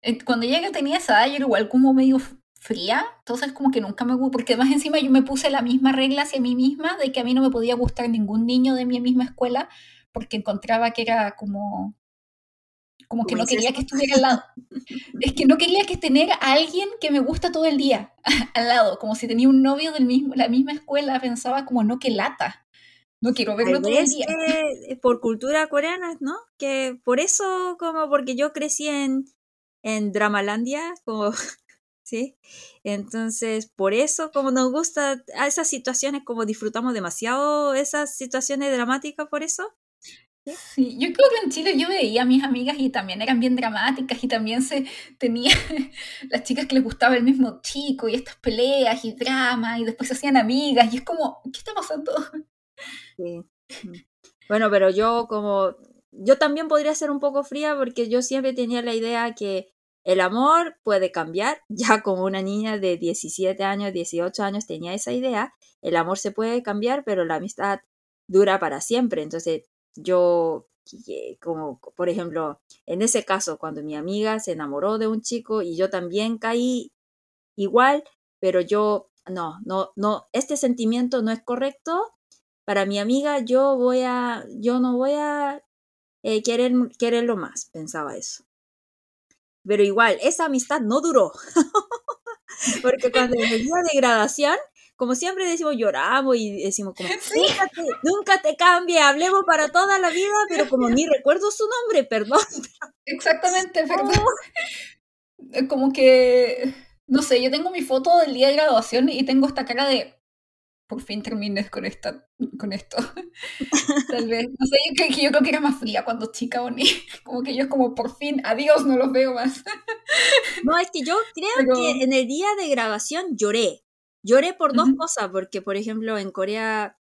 eh, cuando ella tenía esa edad yo era igual como medio fría, entonces como que nunca me gustó, porque además encima yo me puse la misma regla hacia mí misma de que a mí no me podía gustar ningún niño de mi misma escuela porque encontraba que era como como que no quería que estuviera al lado. Es que no quería que tener a alguien que me gusta todo el día al lado, como si tenía un novio de mismo, la misma escuela, pensaba como no, que lata. No quiero verlo todo el día. Eh, por cultura coreana, ¿no? Que por eso, como porque yo crecí en, en Dramalandia, como, ¿sí? Entonces, por eso, como nos gusta a esas situaciones, como disfrutamos demasiado esas situaciones dramáticas, por eso. ¿Sí? yo creo que en Chile yo veía a mis amigas y también eran bien dramáticas y también se tenía las chicas que les gustaba el mismo chico y estas peleas y drama y después se hacían amigas y es como, ¿qué está pasando? Sí. Bueno, pero yo como, yo también podría ser un poco fría porque yo siempre tenía la idea que el amor puede cambiar, ya como una niña de 17 años, 18 años tenía esa idea, el amor se puede cambiar, pero la amistad dura para siempre. Entonces, yo, como por ejemplo, en ese caso, cuando mi amiga se enamoró de un chico y yo también caí igual, pero yo, no, no, no, este sentimiento no es correcto, para mi amiga yo voy a, yo no voy a eh, querer, quererlo más, pensaba eso. Pero igual, esa amistad no duró. Porque cuando en el día de graduación, como siempre decimos, lloramos y decimos como, nunca, te, nunca te cambie, hablemos para toda la vida, pero como ni recuerdo su nombre, perdón. Exactamente, perdón. Como que, no sé, yo tengo mi foto del día de graduación y tengo esta cara de, por fin termines con, esta, con esto. Tal vez, no sé, yo, yo, creo que era más fría cuando chica o ni, como que yo es como, por fin, adiós, no los veo más. no, es que yo creo que en el día de grabación lloré. Lloré por dos cosas, porque por ejemplo en Corea,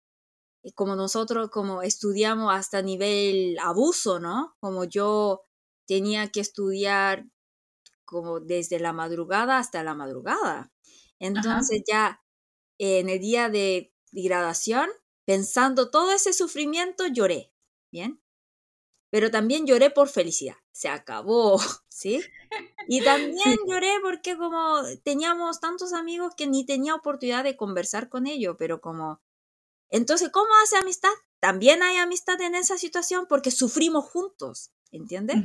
eh, como nosotros como estudiamos hasta nivel abuso, ¿no? Como yo tenía que estudiar como desde la madrugada hasta la madrugada. Entonces ya en el día de, graduación, pensando todo ese sufrimiento, lloré, ¿bien? Pero también lloré por felicidad, se acabó, ¿sí? Y también lloré porque como teníamos tantos amigos que ni tenía oportunidad de conversar con ellos, pero como Entonces, ¿cómo hace amistad? También hay amistad en esa situación porque sufrimos juntos, ¿entiendes?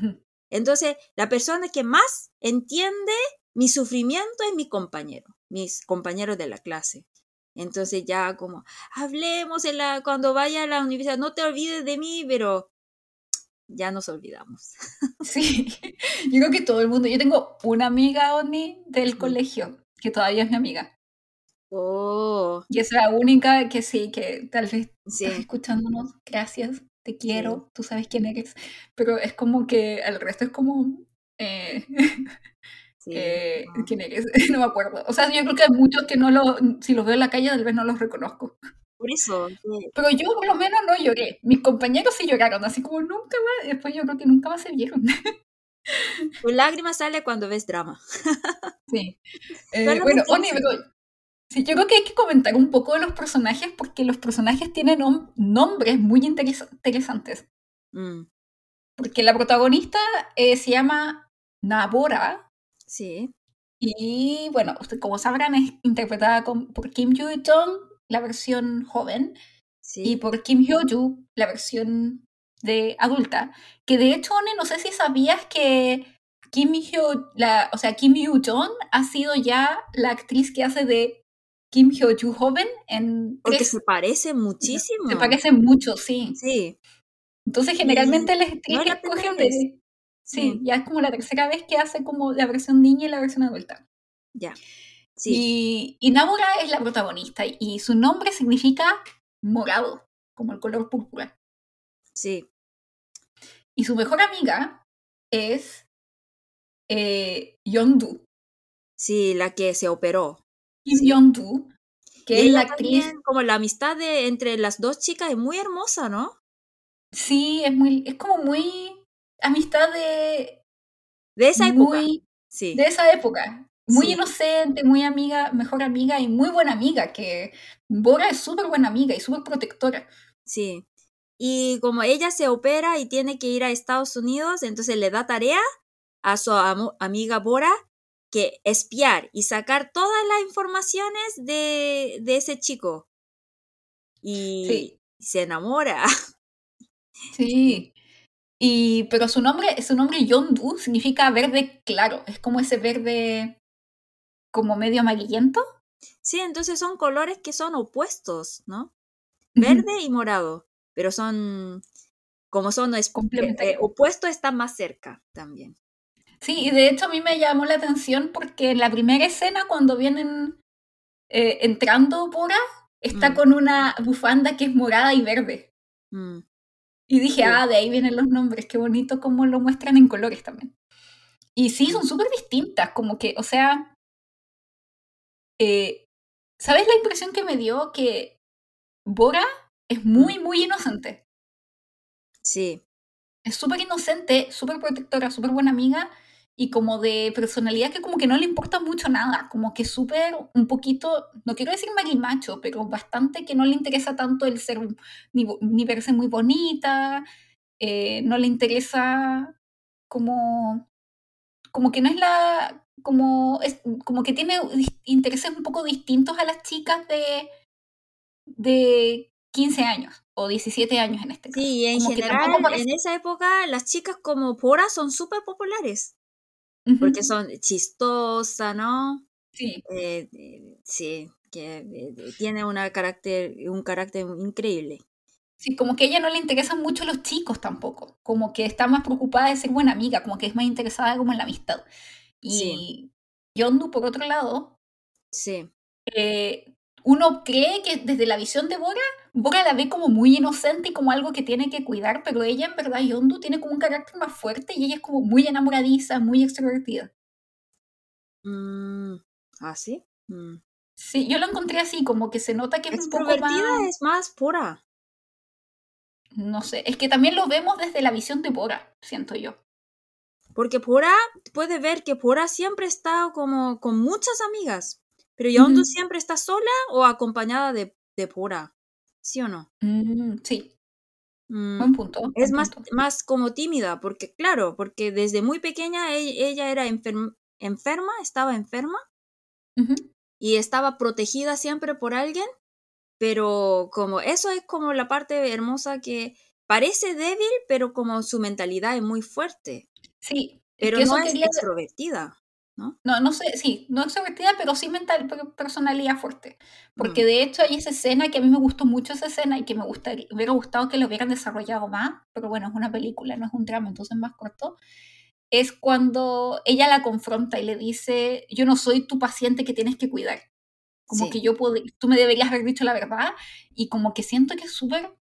Entonces, la persona que más entiende mi sufrimiento es mi compañero, mis compañeros de la clase. Entonces ya como, hablemos en la, cuando vaya a la universidad, no te olvides de mí, pero ya nos olvidamos. Sí, yo creo que todo el mundo, yo tengo una amiga, Oni, del colegio, que todavía es mi amiga. Oh. Y es la única que sí, que tal vez sí. estás escuchándonos, gracias, te quiero, tú sabes quién eres, pero es como que el resto es como... Eh, eh, ¿Quién eres? no me acuerdo. O sea, yo creo que hay muchos que no lo, si los veo en la calle, tal vez no los reconozco. Por eso. Pero yo por lo menos no lloré. Mis compañeros sí lloraron, así como nunca más. Después yo creo que nunca más se vieron. Tu lágrima sale cuando ves drama. Sí. Eh, bueno, Oni, sí, yo creo que hay que comentar un poco de los personajes porque los personajes tienen nombres muy interesantes. Mm. Porque la protagonista eh, se llama Nabora, Sí. Y bueno, como sabrán, es interpretada por Kim Yoo-jong, la versión joven, y por Kim Hyo-joo, la versión de adulta. Que de hecho, no sé si sabías que Kim Hyo, la, o sea, Kim Yoo-jong ha sido ya la actriz que hace de Kim Hyo-joo joven en... Porque se parece muchísimo. Se parece mucho, sí. Sí. Entonces, generalmente las actrices no escogen de... Sí, ya es como la tercera vez que hace como la versión niña y la versión adulta. Ya. Sí. Y, y es la protagonista y su nombre significa morado, como el color púrpura. Sí. Y su mejor amiga es eh, Yondu. Sí, la que se operó. Y Yondu, que es la actriz. como la amistad de, entre las dos chicas es muy hermosa, ¿no? Sí, es muy, es como muy amistad de... De esa época. sí. De esa época. Muy inocente, muy amiga, mejor amiga y muy buena amiga, que Bora es súper buena amiga y súper protectora. Sí. Y como ella se opera y tiene que ir a Estados Unidos, entonces le da tarea a su amiga Bora que espiar y sacar todas las informaciones de, de ese chico. Y se enamora. Sí. Y, pero su nombre, su nombre Yondu significa verde claro, es como ese verde como medio amarillento. Sí, entonces son colores que son opuestos, ¿no? Verde y morado, pero son, como son es, eh, opuestos, están más cerca también. Sí, y de hecho a mí me llamó la atención porque en la primera escena cuando vienen eh, entrando Pura, está mm. con una bufanda que es morada y verde. Mm. Y dije, ah, de ahí vienen los nombres, qué bonito cómo lo muestran en colores también. Y sí, son súper distintas, como que, o sea, eh, ¿sabes la impresión que me dio? Que Bora es muy, muy inocente. Sí. Es súper inocente, súper protectora, súper buena amiga, y como de personalidad que como que no le importa mucho nada, como que súper un poquito, no quiero decir macho pero bastante que no le interesa tanto el ser, ni, ni verse muy bonita, eh, no le interesa como, como que no es la, como, es, como que tiene intereses un poco distintos a las chicas de, de 15 años o 17 años en este caso. Sí, en general, en esa época las chicas como Pora son súper populares porque son chistosas, ¿no? Sí. Eh, eh, sí, que eh, tiene una carácter, un carácter increíble. Sí, como que a ella no le interesan mucho los chicos tampoco, como que está más preocupada de ser buena amiga, como que es más interesada como en la amistad. Y Yondu, por otro lado, sí. Uno cree que desde la visión de Bora Bora la ve como muy inocente y como algo que tiene que cuidar, pero ella en verdad, Yondu, tiene como un carácter más fuerte y ella es como muy enamoradiza, muy extrovertida. Mm, ¿Ah, sí? Mm. Sí, yo lo encontré así, como que se nota que es un poco más... es más pura. No sé, es que también lo vemos desde la visión de Bora, siento yo. Porque Pura, puede ver que Pura siempre está como con muchas amigas, pero Yondu siempre está sola o acompañada de, de Pura. ¿Sí o no? Mm, sí. Mm, buen punto. Es más, más como tímida, porque claro, porque desde muy pequeña e-, ella, era enferma, estaba enferma y estaba protegida siempre por alguien, pero como eso es como la parte hermosa que parece débil, pero como su mentalidad es muy fuerte. Sí. Pero no es quería- extrovertida, ¿no? No, no sé, sí, no extrovertida, pero sí mental, personalidad fuerte. Porque Mm. de hecho hay esa escena que a mí me gustó mucho esa escena y que me gustaría, hubiera gustado que lo hubieran desarrollado más, pero bueno, es una película, no es un drama, entonces es más corto. Es cuando ella la confronta y le dice, yo no soy tu paciente que tienes que cuidar. Como Sí. que yo puedo, tú me deberías haber dicho la verdad y como que siento que es súper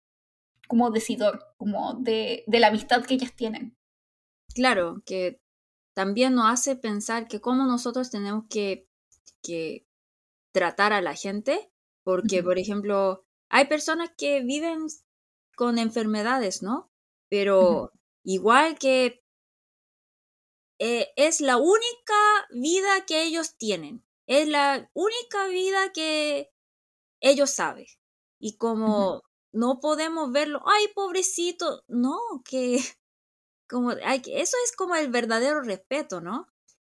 como decidor, como de, de la amistad que ellas tienen. Claro, que también nos hace pensar que cómo nosotros tenemos que, que tratar a la gente, porque, por ejemplo, hay personas que viven con enfermedades, ¿no? Pero igual que eh, es la única vida que ellos tienen, es la única vida que ellos saben. Y como no podemos verlo, ay, pobrecito, no, que como hay eso es como el verdadero respeto, ¿no?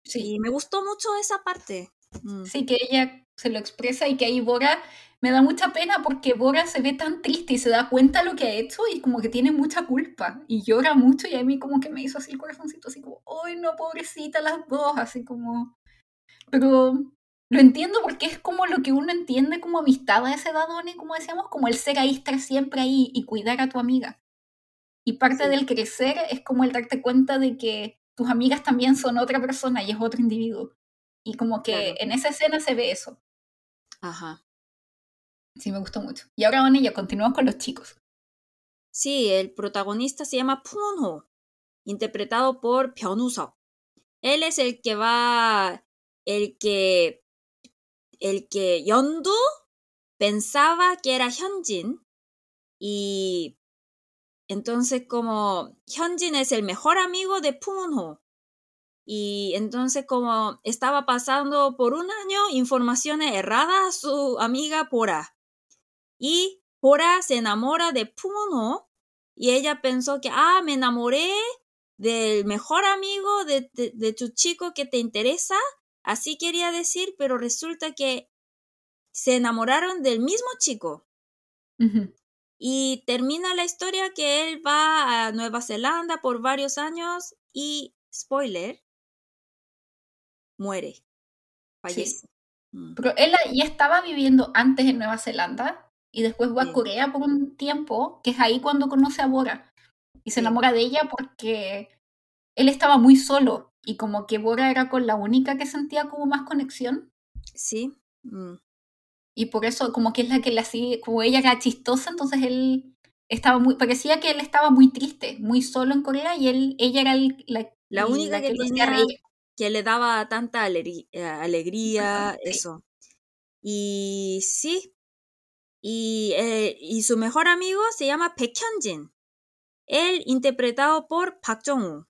Sí. Y me gustó mucho esa parte. Mm, Sí, que ella se lo expresa y que ahí Bora me da mucha pena porque Bora se ve tan triste y se da cuenta de lo que ha hecho y como que tiene mucha culpa y llora mucho y a mí como que me hizo así el corazoncito, así como, ¡ay no, pobrecita las dos! Así como... Pero lo entiendo porque es como lo que uno entiende como amistad a esa edad, Donnie, como decíamos, como el ser ahí, estar siempre ahí y cuidar a tu amiga. Y parte Sí. del crecer es como el darte cuenta de que tus amigas también son otra persona y es otro individuo. Y como que Claro. en esa escena se ve eso. Ajá. Sí, me gustó mucho. Y ahora, Bonnie, ya continuamos con los chicos. Sí, el protagonista se llama Punho, interpretado por Pyeonusok. Él es el que va, el que, el que Yeondu pensaba que era Hyunjin y entonces como Hyunjin es el mejor amigo de Punho y entonces como estaba pasando por un año informaciones erradas a su amiga Pora. Y Pora se enamora de Punho y ella pensó que, ah, me enamoré del mejor amigo de, de, tu chico que te interesa, así quería decir, pero resulta que se enamoraron del mismo chico. Y termina la historia que él va a Nueva Zelanda por varios años y, spoiler, muere, fallece. Mm, Pero él ya estaba viviendo antes en Nueva Zelanda y después va Sí. a Corea por un tiempo, que es ahí cuando conoce a Bora. Y se enamora de ella porque él estaba muy solo y como que Bora era con la única que sentía como más conexión. Sí. mm, Y por eso como que es la que le hacía, como ella era chistosa, entonces él estaba muy, parecía que él estaba muy triste, muy solo en Corea y él, ella era el- la, La única que tenía le daba tanta eh, alegría, Sí. eso. Y sí, y, eh, y su mejor amigo se llama Baekhyunjin. Él interpretado por Park Jong-woo.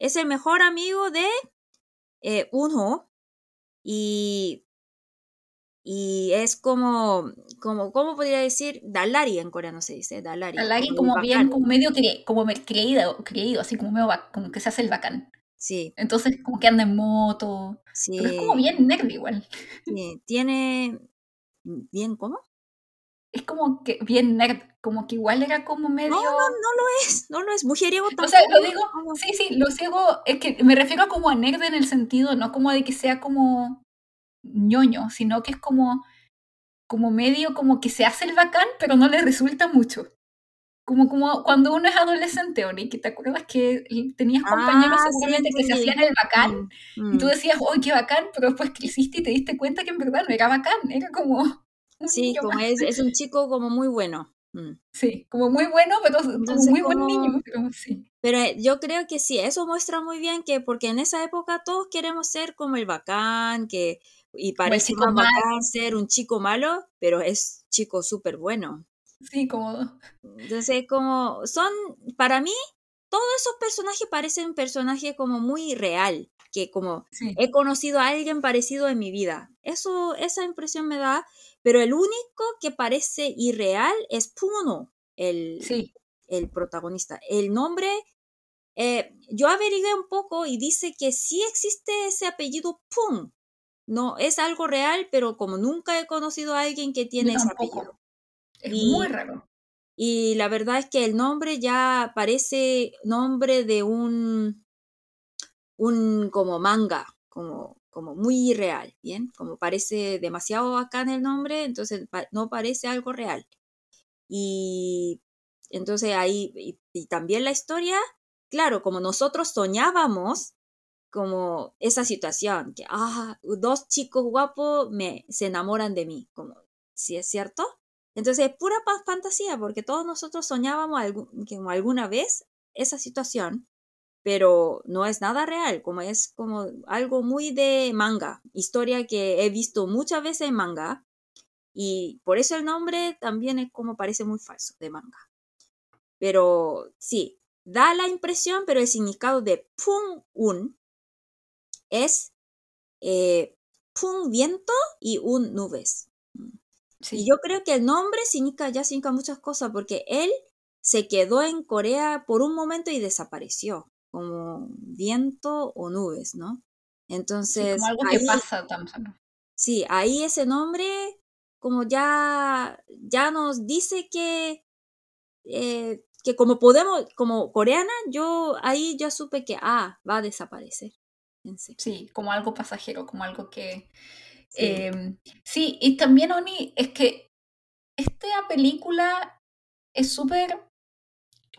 Es el mejor amigo de eh, Unho y y es como como cómo podría decir Dalari en coreano se dice Dalari. Alari el como bien, como medio cre- como creído, creído, así como medio como que se hace el bacán. Sí, Entonces como que anda en moto, sí. pero es como bien nerd igual. sí, Tiene bien cómo? Es como que bien nerd, como que igual era como medio... No, no, no lo es, no lo es. Mujeriego O sea, tampoco. lo digo, sí, sí, lo ciego, es que me refiero como a nerd en el sentido, no como de que sea como ñoño, sino que es como, como medio como que se hace el bacán, pero no le resulta mucho. Como, como cuando uno es adolescente, Ori, que te acuerdas que tenías compañeros Ah, sí, seguramente que se hacían el bacán, Mm, y tú mm. decías, ¡ay, qué bacán! Pero después creciste y te diste cuenta que en verdad no era bacán, era como un Sí, como es, es un chico como muy bueno. Mm. Sí, como muy bueno, pero Entonces, muy buen como- niño. Pero sí. Pero eh, yo creo que sí, eso muestra muy bien que porque en esa época todos queremos ser como el bacán, que y Como parece chico más malo. bacán ser un chico malo, pero es chico súper bueno. Sí, como... Entonces, como son, para mí, todos esos personajes parecen personajes como muy real, que como Sí. he conocido a alguien parecido en mi vida. Eso, esa impresión me da, pero el único que parece irreal es Puno, el, Sí, el protagonista. El nombre, eh, yo averigué un poco y dice que sí existe ese apellido Pum. No, es algo real, pero como nunca he conocido a alguien que tiene ese apellido. Es muy raro. Y la verdad es que el nombre ya parece nombre de un, un como manga, como, como muy real, ¿bien? Como parece demasiado acá en el nombre, entonces no parece algo real. Y entonces ahí, y, también la historia, claro, como nosotros soñábamos como esa situación, que, ah, dos chicos guapos me, se enamoran de mí, como, si es cierto? Entonces es pura fantasía, porque todos nosotros soñábamos como alguna vez esa situación, pero no es nada real, como es como algo muy de manga, historia que he visto muchas veces en manga, y por eso el nombre también es como parece muy falso de manga. Pero sí, da la impresión, pero el significado de Pung Un es eh, Pung viento y Un nubes. Y yo creo que el nombre significa, ya significa muchas cosas, porque él se quedó en Corea por un momento y desapareció, como viento o nubes, ¿no? Entonces. como algo que pasa, Sí, ahí ese nombre, como ya, ya nos dice que, eh, que como podemos, como coreana, yo ahí ya supe que, ah, va a desaparecer. Sí, como algo pasajero, como algo que, Em, sí. y también, Oni, es que esta película es súper,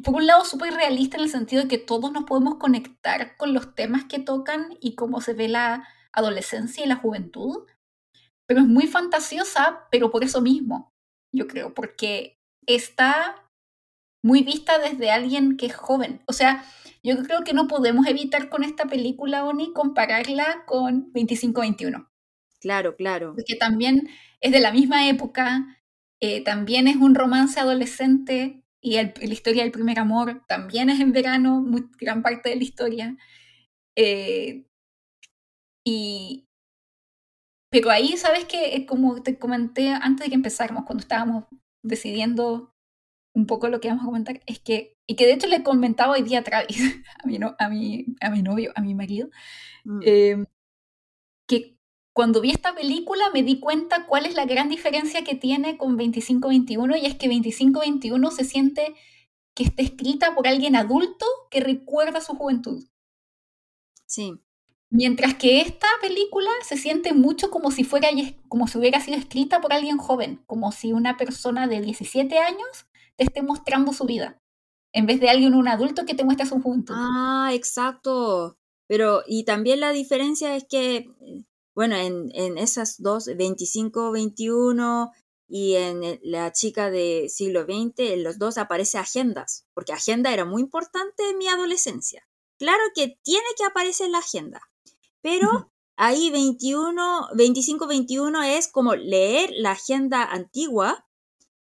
por un lado, súper realista en el sentido de que todos nos podemos conectar con los temas que tocan y cómo se ve la adolescencia y la juventud, pero es muy fantasiosa, pero por eso mismo, yo creo, porque está muy vista desde alguien que es joven. O sea, yo creo que no podemos evitar con esta película, Oni, compararla con 2521. Claro, claro. Porque también es de la misma época, eh, también es un romance adolescente y la historia del primer amor también es en verano, muy, gran parte de la historia. Eh, y, pero ahí, ¿sabes qué? Como te comenté antes de que empezáramos, cuando estábamos decidiendo un poco lo que vamos a comentar, es que, y que de hecho le comentaba hoy día a Travis, a mi, no, a mi, a mi novio, a mi marido, mm. eh, que cuando vi esta película me di cuenta cuál es la gran diferencia que tiene con 2521 y es que 2521 se siente que está escrita por alguien adulto que recuerda su juventud. Sí. Mientras que esta película se siente mucho como si fuera como si hubiera sido escrita por alguien joven, como si una persona de 17 años te esté mostrando su vida, en vez de alguien un adulto que te muestra su juventud. Ah, exacto. Pero y también la diferencia es que bueno, en, en esas dos, 25, 21 y en la chica de siglo XX, en los dos aparece agendas, porque agenda era muy importante en mi adolescencia. Claro que tiene que aparecer la agenda, pero ahí 21, 25, 21 es como leer la agenda antigua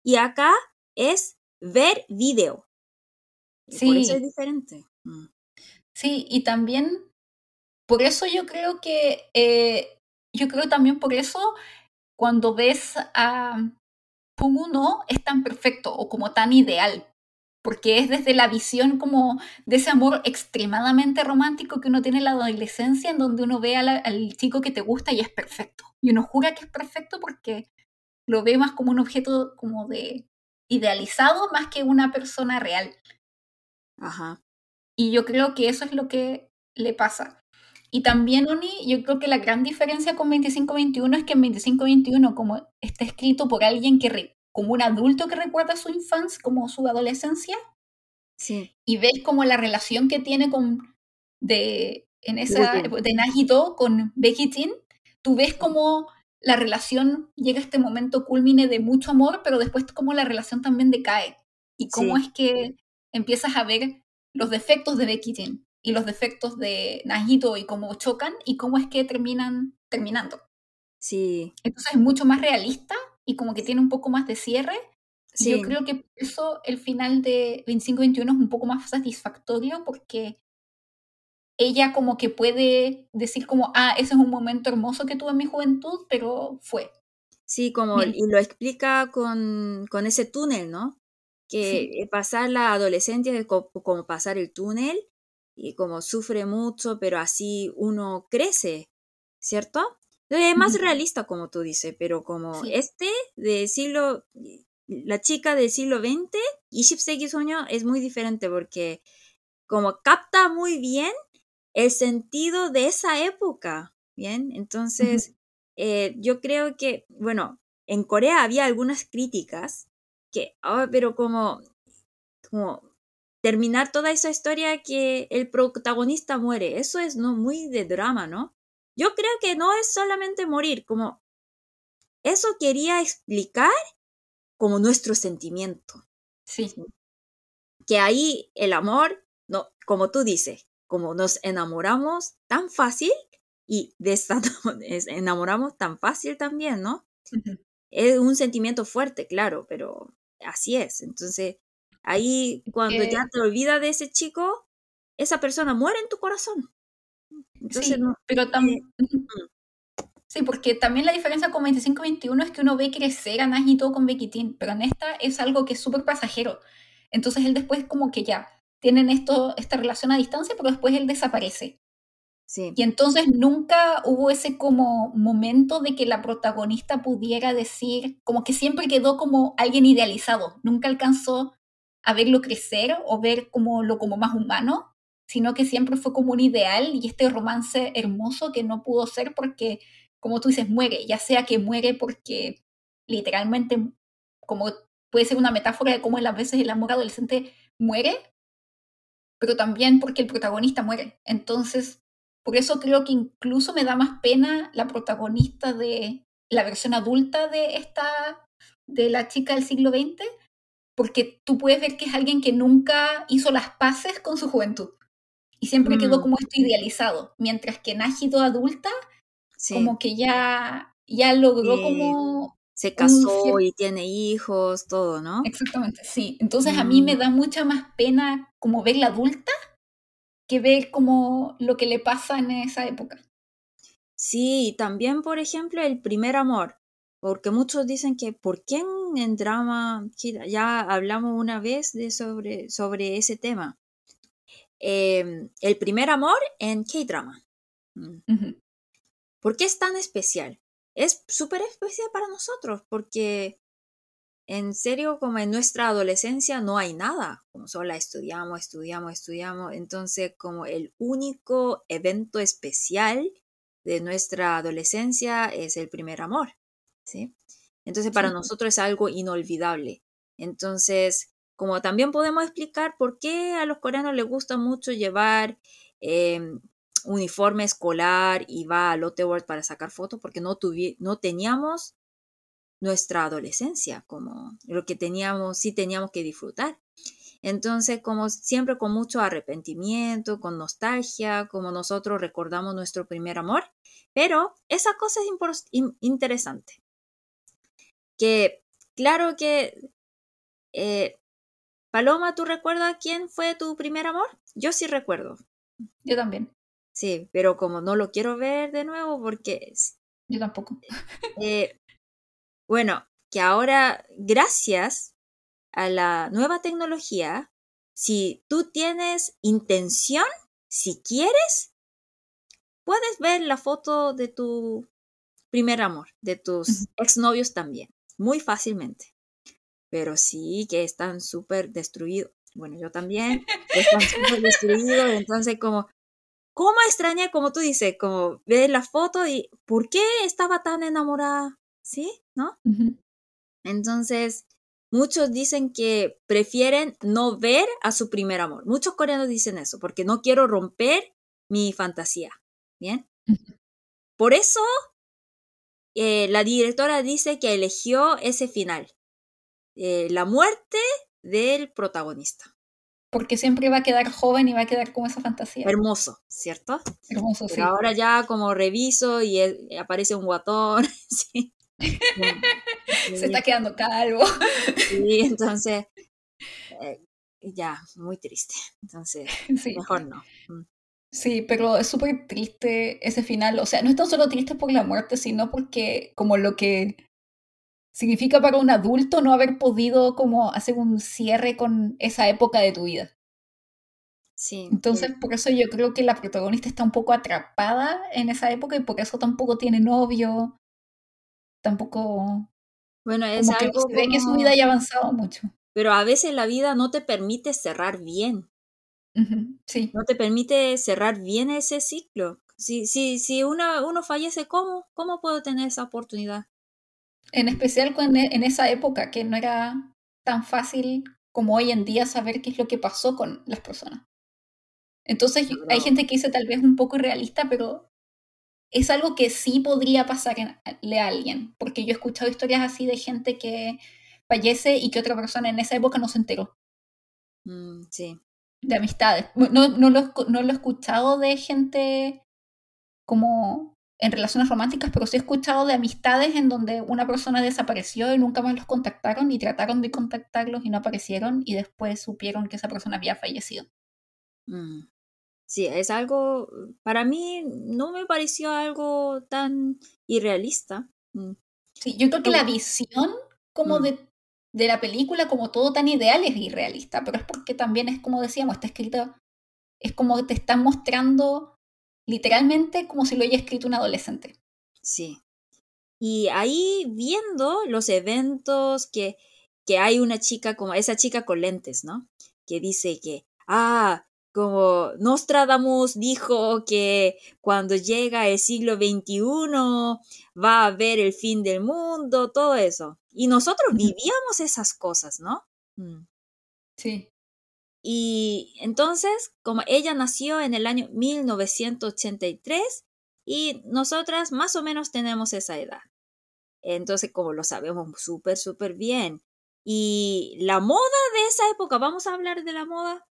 y acá es ver video. Sí. Por eso es diferente. Mm. Sí, y también por eso yo creo que, eh, yo creo también por eso cuando ves a Pum uno es tan perfecto o como tan ideal, porque es desde la visión como de ese amor extremadamente romántico que uno tiene en la adolescencia, en donde uno ve al chico que te gusta y es perfecto. Y uno jura que es perfecto porque lo ve más como un objeto como de idealizado más que una persona real. Ajá. Y yo creo que eso es lo que le pasa. Y también, Oni, yo creo que la gran diferencia con 2521 es que en 2521, como está escrito por alguien que, como un adulto que recuerda su infancia, como su adolescencia, sí. y ves como la relación que tiene con, de, en esa, de Najito con Becky Tin, tú ves como la relación llega a este momento culmine de mucho amor, pero después como la relación también decae. Y cómo es que empiezas a ver los defectos de Becky Tin y los defectos de Najito y cómo chocan y cómo es que terminan terminando. Sí. Entonces es mucho más realista y como que tiene un poco más de cierre. Sí. Yo creo que eso el final de 25-21 es un poco más satisfactorio porque ella como que puede decir como, ah, ese es un momento hermoso que tuve en mi juventud, pero fue. Sí, como, y lo explica con, con ese túnel, ¿no? Que pasar la adolescencia es como pasar el túnel y como sufre mucho, pero así uno crece, ¿cierto? Es más realista, como tú dices, pero como este de siglo, la chica del siglo XX, Ishipseki Soño, es muy diferente porque como capta muy bien el sentido de esa época, ¿bien? Entonces, eh, yo creo que, bueno, en Corea había algunas críticas que, ah, pero como, como terminar toda esa historia que el protagonista muere, eso es no muy de drama, ¿no? Yo creo que no es solamente morir, como eso quería explicar como nuestro sentimiento. Sí. Que ahí el amor, no, como tú dices, como nos enamoramos tan fácil y enamoramos tan fácil también, ¿no? Es un sentimiento fuerte, claro, pero así es. Entonces, ahí cuando ya te olvidas de ese chico, esa persona muere en tu corazón. Entonces, sí, pero también... Sí, porque también la diferencia con 25-21 es que uno ve crecer a todo con Bequitín, pero en esta es algo que es súper pasajero. Entonces él después como que ya tienen esto, esta relación a distancia, pero después él desaparece. Sí. Y entonces nunca hubo ese como momento de que la protagonista pudiera decir, como que siempre quedó como alguien idealizado, nunca alcanzó a verlo crecer o ver como lo como más humano, sino que siempre fue como un ideal y este romance hermoso que no pudo ser porque como tú dices, muere, ya sea que muere porque literalmente, como puede ser una metáfora de cómo las veces el amor adolescente muere, pero también porque el protagonista muere. Entonces, por eso creo que incluso me da más pena la protagonista de la versión adulta de esta, de la chica del siglo XX, porque tú puedes ver que es alguien que nunca hizo las paces con su juventud y siempre quedó mm. como esto idealizado, mientras que Nájido adulta como que ya, ya logró como... Se casó y tiene hijos, todo, ¿no? Exactamente, sí. Entonces a mí me mm. da mucha más pena como ver la adulta que ver como lo que le pasa en esa época. Sí, también, por ejemplo, el primer amor, porque muchos dicen que ¿por qué en drama? Ya hablamos una vez de sobre, sobre ese tema. Em, el primer amor en K-drama. Mm. ¿Por qué es tan especial? Es súper especial para nosotros porque en serio, como en nuestra adolescencia no hay nada, como solo estudiamos, estudiamos, estudiamos. Entonces, como el único evento especial de nuestra adolescencia es el primer amor, ¿sí? Entonces, para nosotros es algo inolvidable. Entonces, como también podemos explicar por qué a los coreanos les gusta mucho llevar em, uniforme escolar y va a Lotte World para sacar fotos porque no, no teníamos nuestra adolescencia, como lo que teníamos, sí teníamos que disfrutar. Entonces, como siempre con mucho arrepentimiento, con nostalgia, como nosotros recordamos nuestro primer amor, pero esa cosa es interesante. Que claro que, eh, Paloma, ¿tú recuerdas quién fue tu primer amor? Yo sí recuerdo. Yo también. Sí, pero como no lo quiero ver de nuevo porque... Yo tampoco. Eh, bueno, que ahora, gracias a la nueva tecnología, si tú tienes intención, si quieres, puedes ver la foto de tu primer amor, de tus exnovios también, muy fácilmente. Pero sí que están súper destruidos. Bueno, yo también. Están súper destruidos. Entonces, como ¿Cómo extraña, como tú dices, como ver la foto y por qué estaba tan enamorada? ¿Sí? ¿No? Entonces, muchos dicen que prefieren no ver a su primer amor. Muchos coreanos dicen eso, porque no quiero romper mi fantasía. ¿Bien? Por eso, eh, la directora dice que eligió ese final. Eh, la muerte del protagonista porque siempre va a quedar joven y va a quedar con esa fantasía. Hermoso, ¿cierto? Hermoso, Pero ahora ya como reviso y aparece un guatón, sí. Se está quedando calvo. Sí, entonces, eh, ya, muy triste. Entonces, mejor no. Mm. Sí, pero es súper triste ese final. O sea, no es tan solo triste por la muerte, sino porque como lo que significa para un adulto no haber podido como hacer un cierre con esa época de tu vida. Sí. Entonces, por eso yo creo que la protagonista está un poco atrapada en esa época y por eso tampoco tiene novio, tampoco Bueno, es como que algo se ve que su vida ya ha avanzado mucho. Pero a veces la vida no te permite cerrar bien. Sí, No te permite cerrar bien ese ciclo. Si, si, si una, uno fallece, ¿cómo? ¿Cómo puedo tener esa oportunidad? En especial e- en esa época que no era tan fácil como hoy en día saber qué es lo que pasó con las personas. Entonces hay Claro. gente que dice tal vez un poco irrealista, pero es algo que sí podría pasarle a alguien, porque yo he escuchado historias así de gente que fallece y que otra persona en esa época no se enteró. Mm, sí. de amistades. No, no, lo, no lo he escuchado de gente como en relaciones románticas, pero sí he escuchado de amistades en donde una persona desapareció y nunca más los contactaron y trataron de contactarlos y no aparecieron y después supieron que esa persona había fallecido. Mm. Sí, es algo, para mí no me pareció algo tan irrealista. Mm. Sí, yo creo que la visión como Mm. de, de la película como todo tan ideal es irrealista, pero es porque también es como decíamos, está escrito, es como te están mostrando literalmente como si lo haya escrito un adolescente. Sí. Y ahí viendo los eventos que, que hay una chica como esa chica con lentes, ¿no? Que dice que, ah, como Nostradamus dijo que cuando llega el siglo XXI va a haber el fin del mundo, todo eso. Y nosotros vivíamos esas cosas, ¿no? Mm. Sí. Y entonces, como ella nació en el año 1983 y nosotras más o menos tenemos esa edad. Entonces, como lo sabemos súper, súper bien. Y la moda de esa época, vamos a hablar de la moda.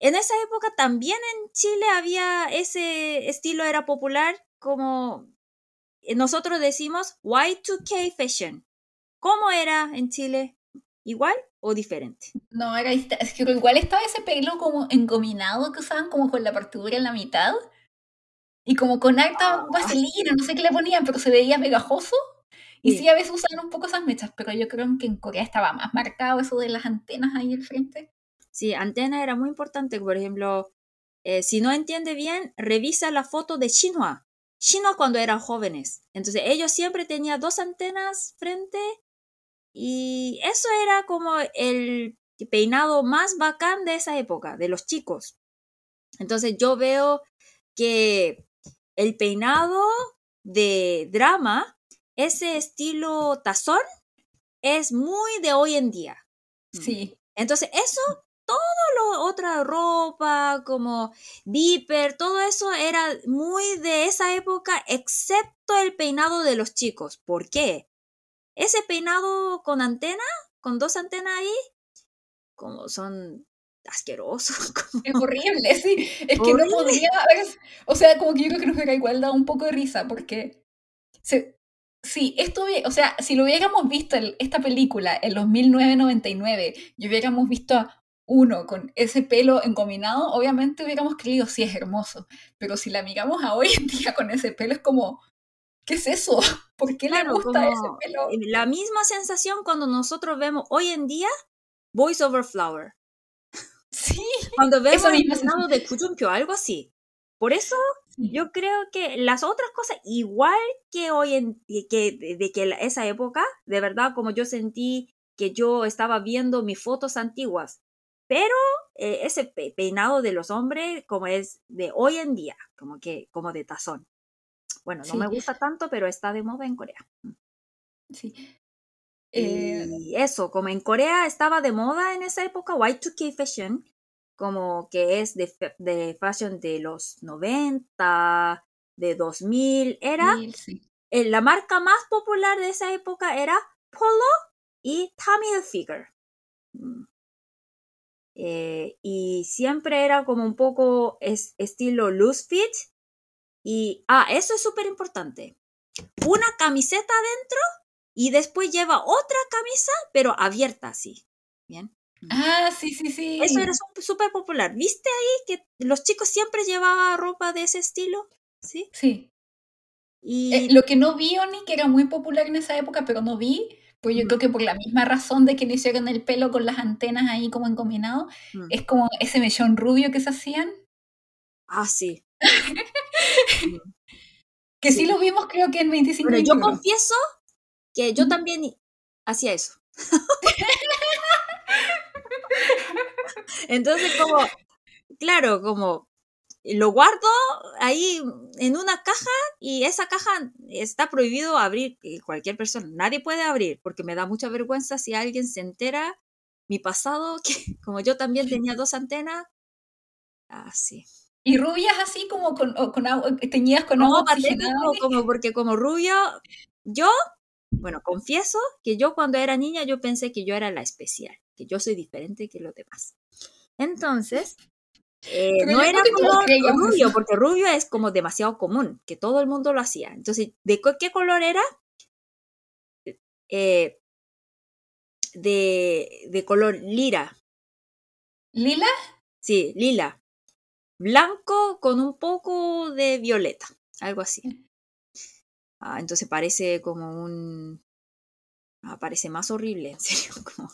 En esa época también en Chile había ese estilo, era popular, como nosotros decimos Y2K fashion. ¿Cómo era en Chile? ¿Igual o diferente? No, era es que igual estaba ese pelo como engominado que usaban como con la partidura en la mitad y como con harta Ah, vaselina, no sé qué le ponían, pero se veía pegajoso. Y Sí. sí, a veces usaban un poco esas mechas, pero yo creo que en Corea estaba más marcado eso de las antenas ahí al frente. Sí, antena era muy importante. Por ejemplo, eh, si no entiende bien, revisa la foto de Shinhwa. Shinhwa cuando eran jóvenes. Entonces, ellos siempre tenían dos antenas frente y eso era como el peinado más bacán de esa época, de los chicos. Entonces, yo veo que el peinado de drama, ese estilo tazón, es muy de hoy en día. Sí, Entonces, eso, todo lo otra ropa, como Viper, todo eso era muy de esa época, excepto el peinado de los chicos. ¿Por qué? Ese peinado con antena, con dos antenas ahí, como son asquerosos. como- es horrible, sí. Es que no podría haber. O sea, como que yo creo que nos hubiera igual dado un poco de risa, porque. Se, si esto o sea, si lo hubiéramos visto esta película en los 1999 y hubiéramos visto a uno con ese pelo engominado, obviamente hubiéramos creído, sí, es hermoso. Pero si la miramos a hoy en día con ese pelo, es como, ¿qué es eso? ¿Por qué Claro, le gusta ese pelo? la misma sensación cuando nosotros vemos hoy en día Voice Over Flower. Sí, Cuando vemos el misma peinado de Kujumpio, algo así. Por eso sí. yo creo que las otras cosas, igual que hoy en que de, de que esa época, de verdad, como yo sentí que yo estaba viendo mis fotos antiguas, pero eh, ese pe- peinado de los hombres como es de hoy en día, como que como de tazón. Bueno, no me gusta tanto, pero está de moda en Corea. sí. Eh, Y eso, como en Corea estaba de moda en esa época, Y2K Fashion, como que es de, de fashion de los 90, de 2000, era sí, eh, la marca más popular de esa época era Polo y Tommy Hilfiger. Mm. Eh, y siempre era como un poco es- estilo loose fit. Y, ah, eso es súper importante. Una camiseta adentro y después lleva otra camisa, pero abierta así. Bien. Ah, sí, sí, sí. Eso era sú- súper popular. ¿Viste ahí que los chicos siempre llevaban ropa de ese estilo? Sí. Sí. Y Eh, lo que no vi, Oni, que era muy popular en esa época, pero no vi, pues yo Mm. creo que por la misma razón de que le hicieron el pelo con las antenas ahí como encombinado, Mm. es como ese mechón rubio que se hacían, Ah, sí. Que sí, lo vimos creo que en 25 Bueno, yo 21. confieso que yo también hacía eso. Entonces, como, claro, como lo guardo ahí en una caja y esa caja está prohibido abrir cualquier persona. Nadie puede abrir porque me da mucha vergüenza si alguien se entera mi pasado, que como yo también tenía dos antenas. Así. ¿Y rubias así como con, con agua, teñidas con agua no, como porque como rubio, yo, bueno, confieso que yo cuando era niña yo pensé que yo era la especial, que yo soy diferente que los demás. Entonces, eh, no era color rubio, porque rubio es como demasiado común, que todo el mundo lo hacía. Entonces, ¿de qué color era? Eh, de, de color lila. ¿Lila? Sí, lila. Blanco con un poco de violeta, algo así. Mm. Ah, entonces parece como un... Ah, parece más horrible, en serio. Como...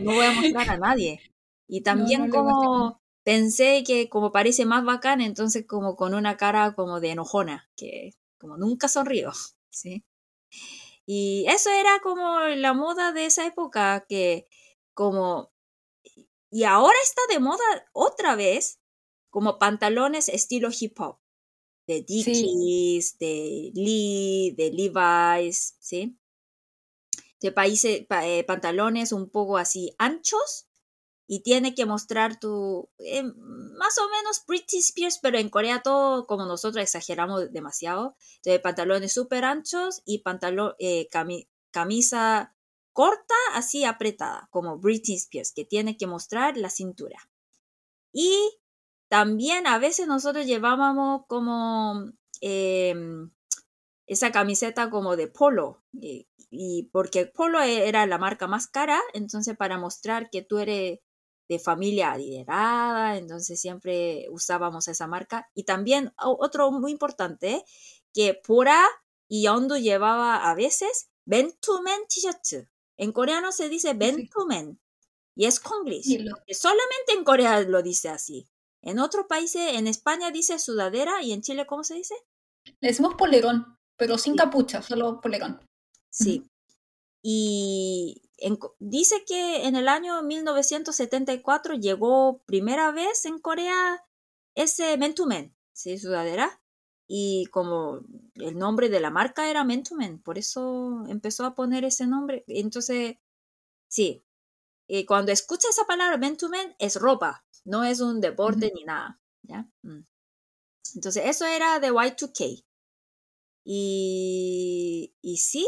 No, voy a mostrar a nadie. Y también como pensé que como parece más bacán, entonces como con una cara como de enojona, que como nunca sonrío, ¿sí? Y eso era como la moda de esa época, que como... Y ahora está de moda otra vez, como pantalones estilo hip hop, de Dickies, de Lee, de Levi's, ¿sí? De países, eh, pantalones un poco así anchos, y tiene que mostrar tu, eh, más o menos Pretty Spears, pero en Corea todo como nosotros exageramos demasiado. Entonces, pantalones súper anchos y pantalón, eh, camisa corta, así apretada, como Britney Spears, que tiene que mostrar la cintura. Y también a veces nosotros llevábamos como em, esa camiseta como de polo, y, y, porque polo e-, era la marca más cara, entonces para mostrar que tú eres de familia adinerada, entonces siempre usábamos esa marca. Y también otro muy importante, que Pura y Yondo llevaba a veces Bentumen t-shirt. En coreano se dice Bentumen y es Konglish. Solamente en Corea lo dice así. En otros países, en España dice sudadera y en Chile, ¿cómo se dice? Le decimos polerón, pero sin capucha, solo polerón. Sí. Y dice que en el año 1974 llegó primera vez en Corea ese Men to Men, ¿sí? Sudadera. Y como el nombre de la marca era Men to Men, por eso empezó a poner ese nombre. Entonces, sí, y cuando escucha esa palabra Men to Men es ropa, no es un deporte ni nada. ¿ya? Mm. Entonces, eso era de Y2K. Y, y sí,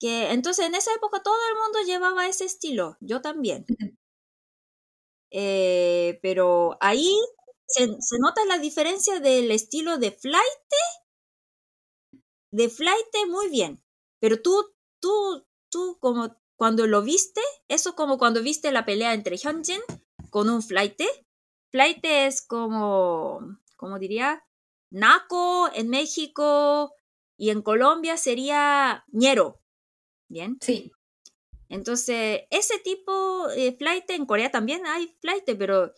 que entonces en esa época todo el mundo llevaba ese estilo, yo también. Eh, pero ahí se, nota la diferencia del estilo de flight, de flight muy bien, pero tú, tú, tú como cuando lo viste, eso como cuando viste la pelea entre Hyunjin con un flight, flight es como, como diría, Naco en México y en Colombia sería ñero, ¿Bien? Sí. Entonces, ese tipo de flight, en Corea también hay flight, pero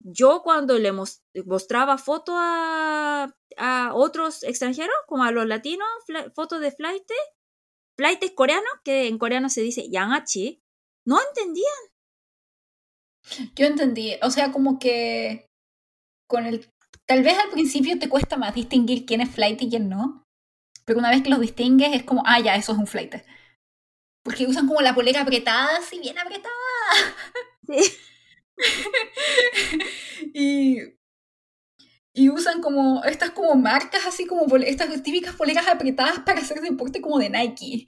yo cuando le mostraba fotos a, a, otros extranjeros, como a los latinos, fotos de flight, flight coreano, que en coreano se dice yangachi, no entendían. Yo entendí, o sea, como que con el tal vez al principio te cuesta más distinguir quién es flight y quién no, pero una vez que los distingues es como, ah, ya, eso es un flight. Porque usan como la polera apretada, así bien apretada. Sí. y, y usan como estas como marcas, así como estas típicas poleras apretadas para hacer deporte como de Nike.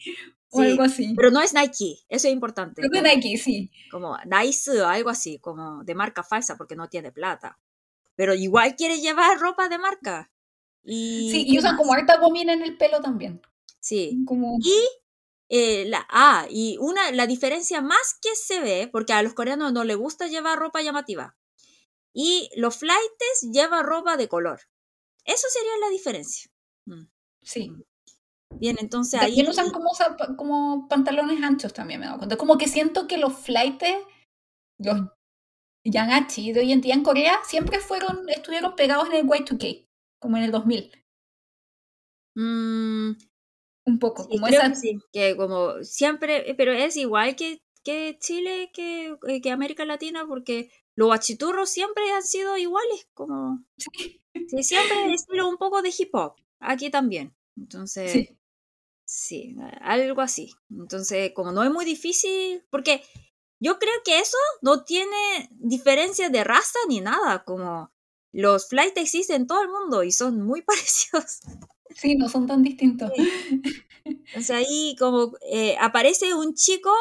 O algo así. Pero no es Nike, eso es importante. Es de Nike, sí. Como Nice o algo así, como de marca falsa porque no tiene plata. Pero igual quiere llevar ropa de marca. Y, sí, y usan como harta gomina en el pelo también. Sí. Como... Y eh, la, ah, y una, la diferencia más que se ve, porque a los coreanos no les gusta llevar ropa llamativa, y los flights llevan ropa de color. Eso sería la diferencia. Mm. Sí. Bien, entonces ahí... usan como, como pantalones anchos también, me he dado cuenta. Como que siento que los flights, los yangachi de hoy en día en Corea, siempre fueron, estuvieron pegados en el Y2K, como en el 2000. Mm, Un poco, Sí, como esa... que sí, que como siempre, pero es igual que, que Chile, que, eh, que América Latina, porque los achiturros siempre han sido iguales, como... Sí. Sí, siempre estilo un poco de hip hop, aquí también. Entonces, Sí. Sí, algo así. Entonces, como no es muy difícil, porque yo creo que eso no tiene diferencia de raza ni nada, como los flights existen en todo el mundo y son muy parecidos. Sí, no son tan distintos. Entonces ahí como eh, aparece un chico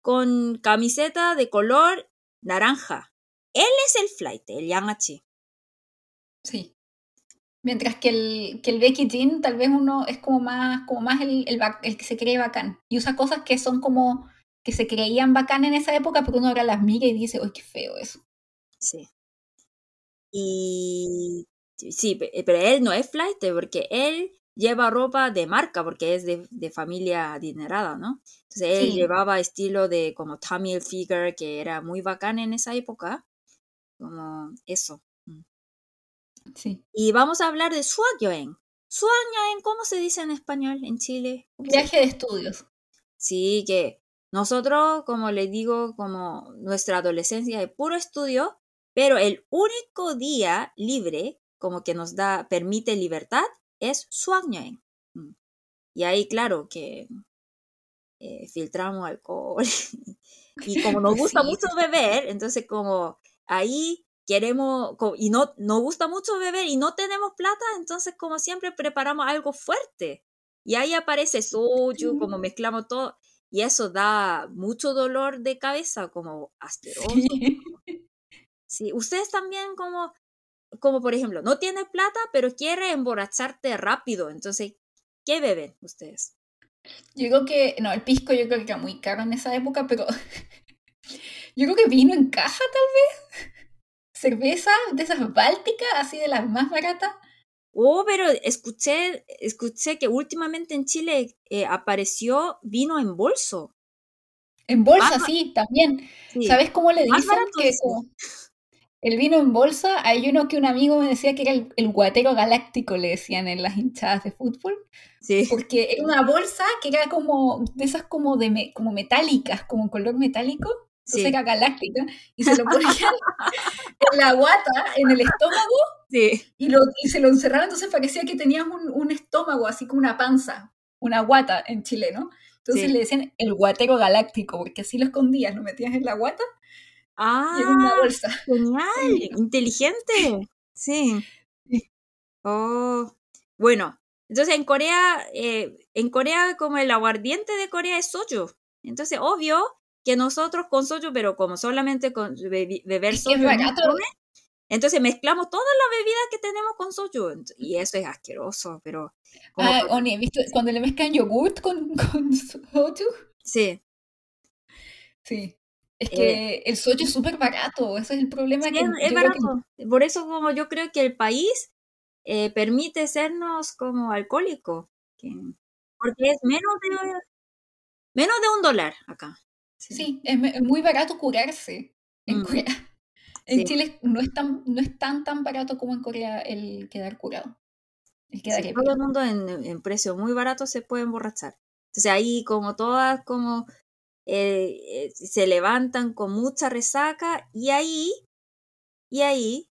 con camiseta de color naranja. Él es el flight, el Yangachi. Sí. Mientras que el, que el Becky Jean tal vez uno es como más, como más el, el, el que se cree bacán. Y usa cosas que son como que se creían bacán en esa época, pero uno ahora las mira y dice, uy, qué feo eso. Sí. Y sí, pe- pero él no es flight porque él lleva ropa de marca porque es de, de familia adinerada, ¿no? Entonces él Sí. llevaba estilo de como Tommy Hilfiger que era muy bacán en esa época. Como eso. Sí. Y vamos a hablar de Suakyoen. Suakyoen, ¿cómo se dice en español en Chile? Viaje de estudios. Sí, que nosotros, como les digo, como nuestra adolescencia es puro estudio, pero el único día libre, como que nos da, permite libertad, es Suakyoen. Mm. Y ahí, claro, que eh, filtramos alcohol. y como nos gusta mucho beber, entonces como ahí queremos, y no nos gusta mucho beber y no tenemos plata, entonces como siempre preparamos algo fuerte. Y ahí aparece soju, como mezclamos todo. Y eso da mucho dolor de cabeza, como asqueroso. Sí. Sí, ustedes también como, como por ejemplo, no tienes plata, pero quieres emborracharte rápido. Entonces, ¿qué beben ustedes? Yo creo que, no, el pisco yo creo que era muy caro en esa época, pero yo creo que vino en caja tal vez. Cerveza de esas bálticas, así de las más baratas. Oh, pero escuché, escuché que últimamente en Chile eh, apareció vino en bolso. En bolsa, sí, también. Sí, ¿Sabes cómo le dicen que como el vino en bolsa? Hay uno que un amigo me decía que era el, el guatero galáctico, le decían en las hinchadas de fútbol, Sí, porque era una bolsa que era como de esas como de me- como metálicas, como color metálico, sí, era galáctica, y se lo ponían en la guata, en el estómago, sí. y, lo, y se lo encerraban, entonces parecía que tenías un, un estómago, así como una panza, una guata en chileno. Entonces Sí. le decían el guatero galáctico, porque así lo escondías, lo metías en la guata y en una Ah, bolsa. genial, inteligente. Sí. Sí. Oh, bueno, entonces en Corea, eh, en Corea como el aguardiente de Corea es soju. Entonces, obvio que nosotros con soju, pero como solamente con bebi- beber soju no entonces mezclamos todas las bebidas que tenemos con soju. Y eso es asqueroso, pero Ah, con- Oni, ¿viste? Cuando le mezclan yogurt con, con soju. sí, Sí. Es Eh, que el soju es súper barato, ese es el problema sí, que es, que barato. Por eso como yo creo que el país eh, permite sernos como alcohólicos. que- porque es menos de, menos de un dólar acá. Sí. sí, es, muy barato curarse en Mm, Corea. En sí. Chile no es tan, no es tan tan barato como en Corea el quedar curado. El quedar Sí, ebrio. todo el mundo en, en precio muy barato se puede emborrachar. Entonces ahí como todas como eh, eh, se levantan con mucha resaca y ahí, y ahí,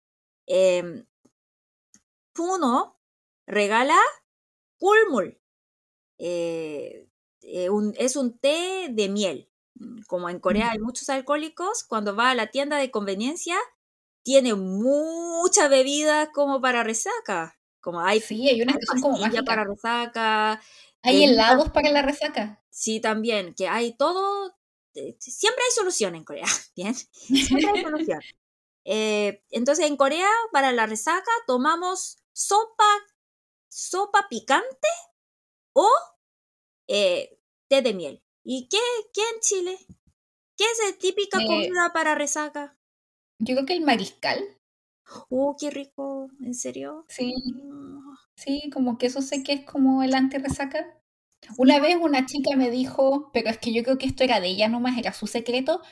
eh, Puno regala Kulmul. Eh, eh, un- es un té de miel. Mm, Como en Corea hay muchos alcohólicos, cuando va a la tienda de conveniencia, tiene mucha bebida como para resaca. Como hay Sí, hay unas que son como para resaca. Hay helados para la resaca. sí, también, que hay todo. eh, Siempre hay solución en Corea, ¿bien? Siempre hay solución. Eh, entonces, en Corea, para la resaca, tomamos sopa, sopa picante o eh, té de miel. ¿Y qué, qué en Chile? ¿Qué es la típica Eh, comida para resaca? Yo creo que el mariscal, Oh, qué rico, ¿en serio? sí, Mm, sí, como que eso sé que es como el anti-resaca. Una vez una chica me dijo, pero es que yo creo que esto era de ella nomás, era su secreto,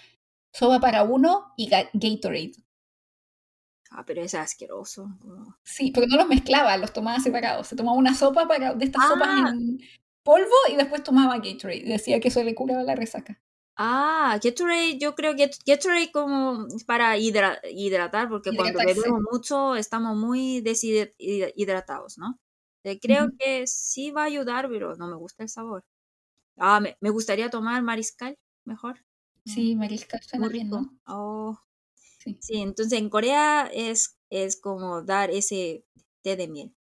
sopa para uno y ga- Gatorade. Ah, pero es asqueroso. Sí, pero no los mezclaba, los tomaba separados. Se tomaba una sopa para, de estas sopas Ah, en, polvo y después tomaba Gatorade. Decía que eso le curaba la resaca. Ah, Gatorade, yo creo que Gatorade como para hidratar, porque cuando bebemos mucho estamos muy deshidratados, ¿no? creo que sí va a ayudar, pero no me gusta el sabor. Ah, me, me gustaría tomar mariscal, mejor. Sí, mariscal suena bien, ¿no? Oh. Sí. sí. entonces en Corea es, es como dar ese té de miel.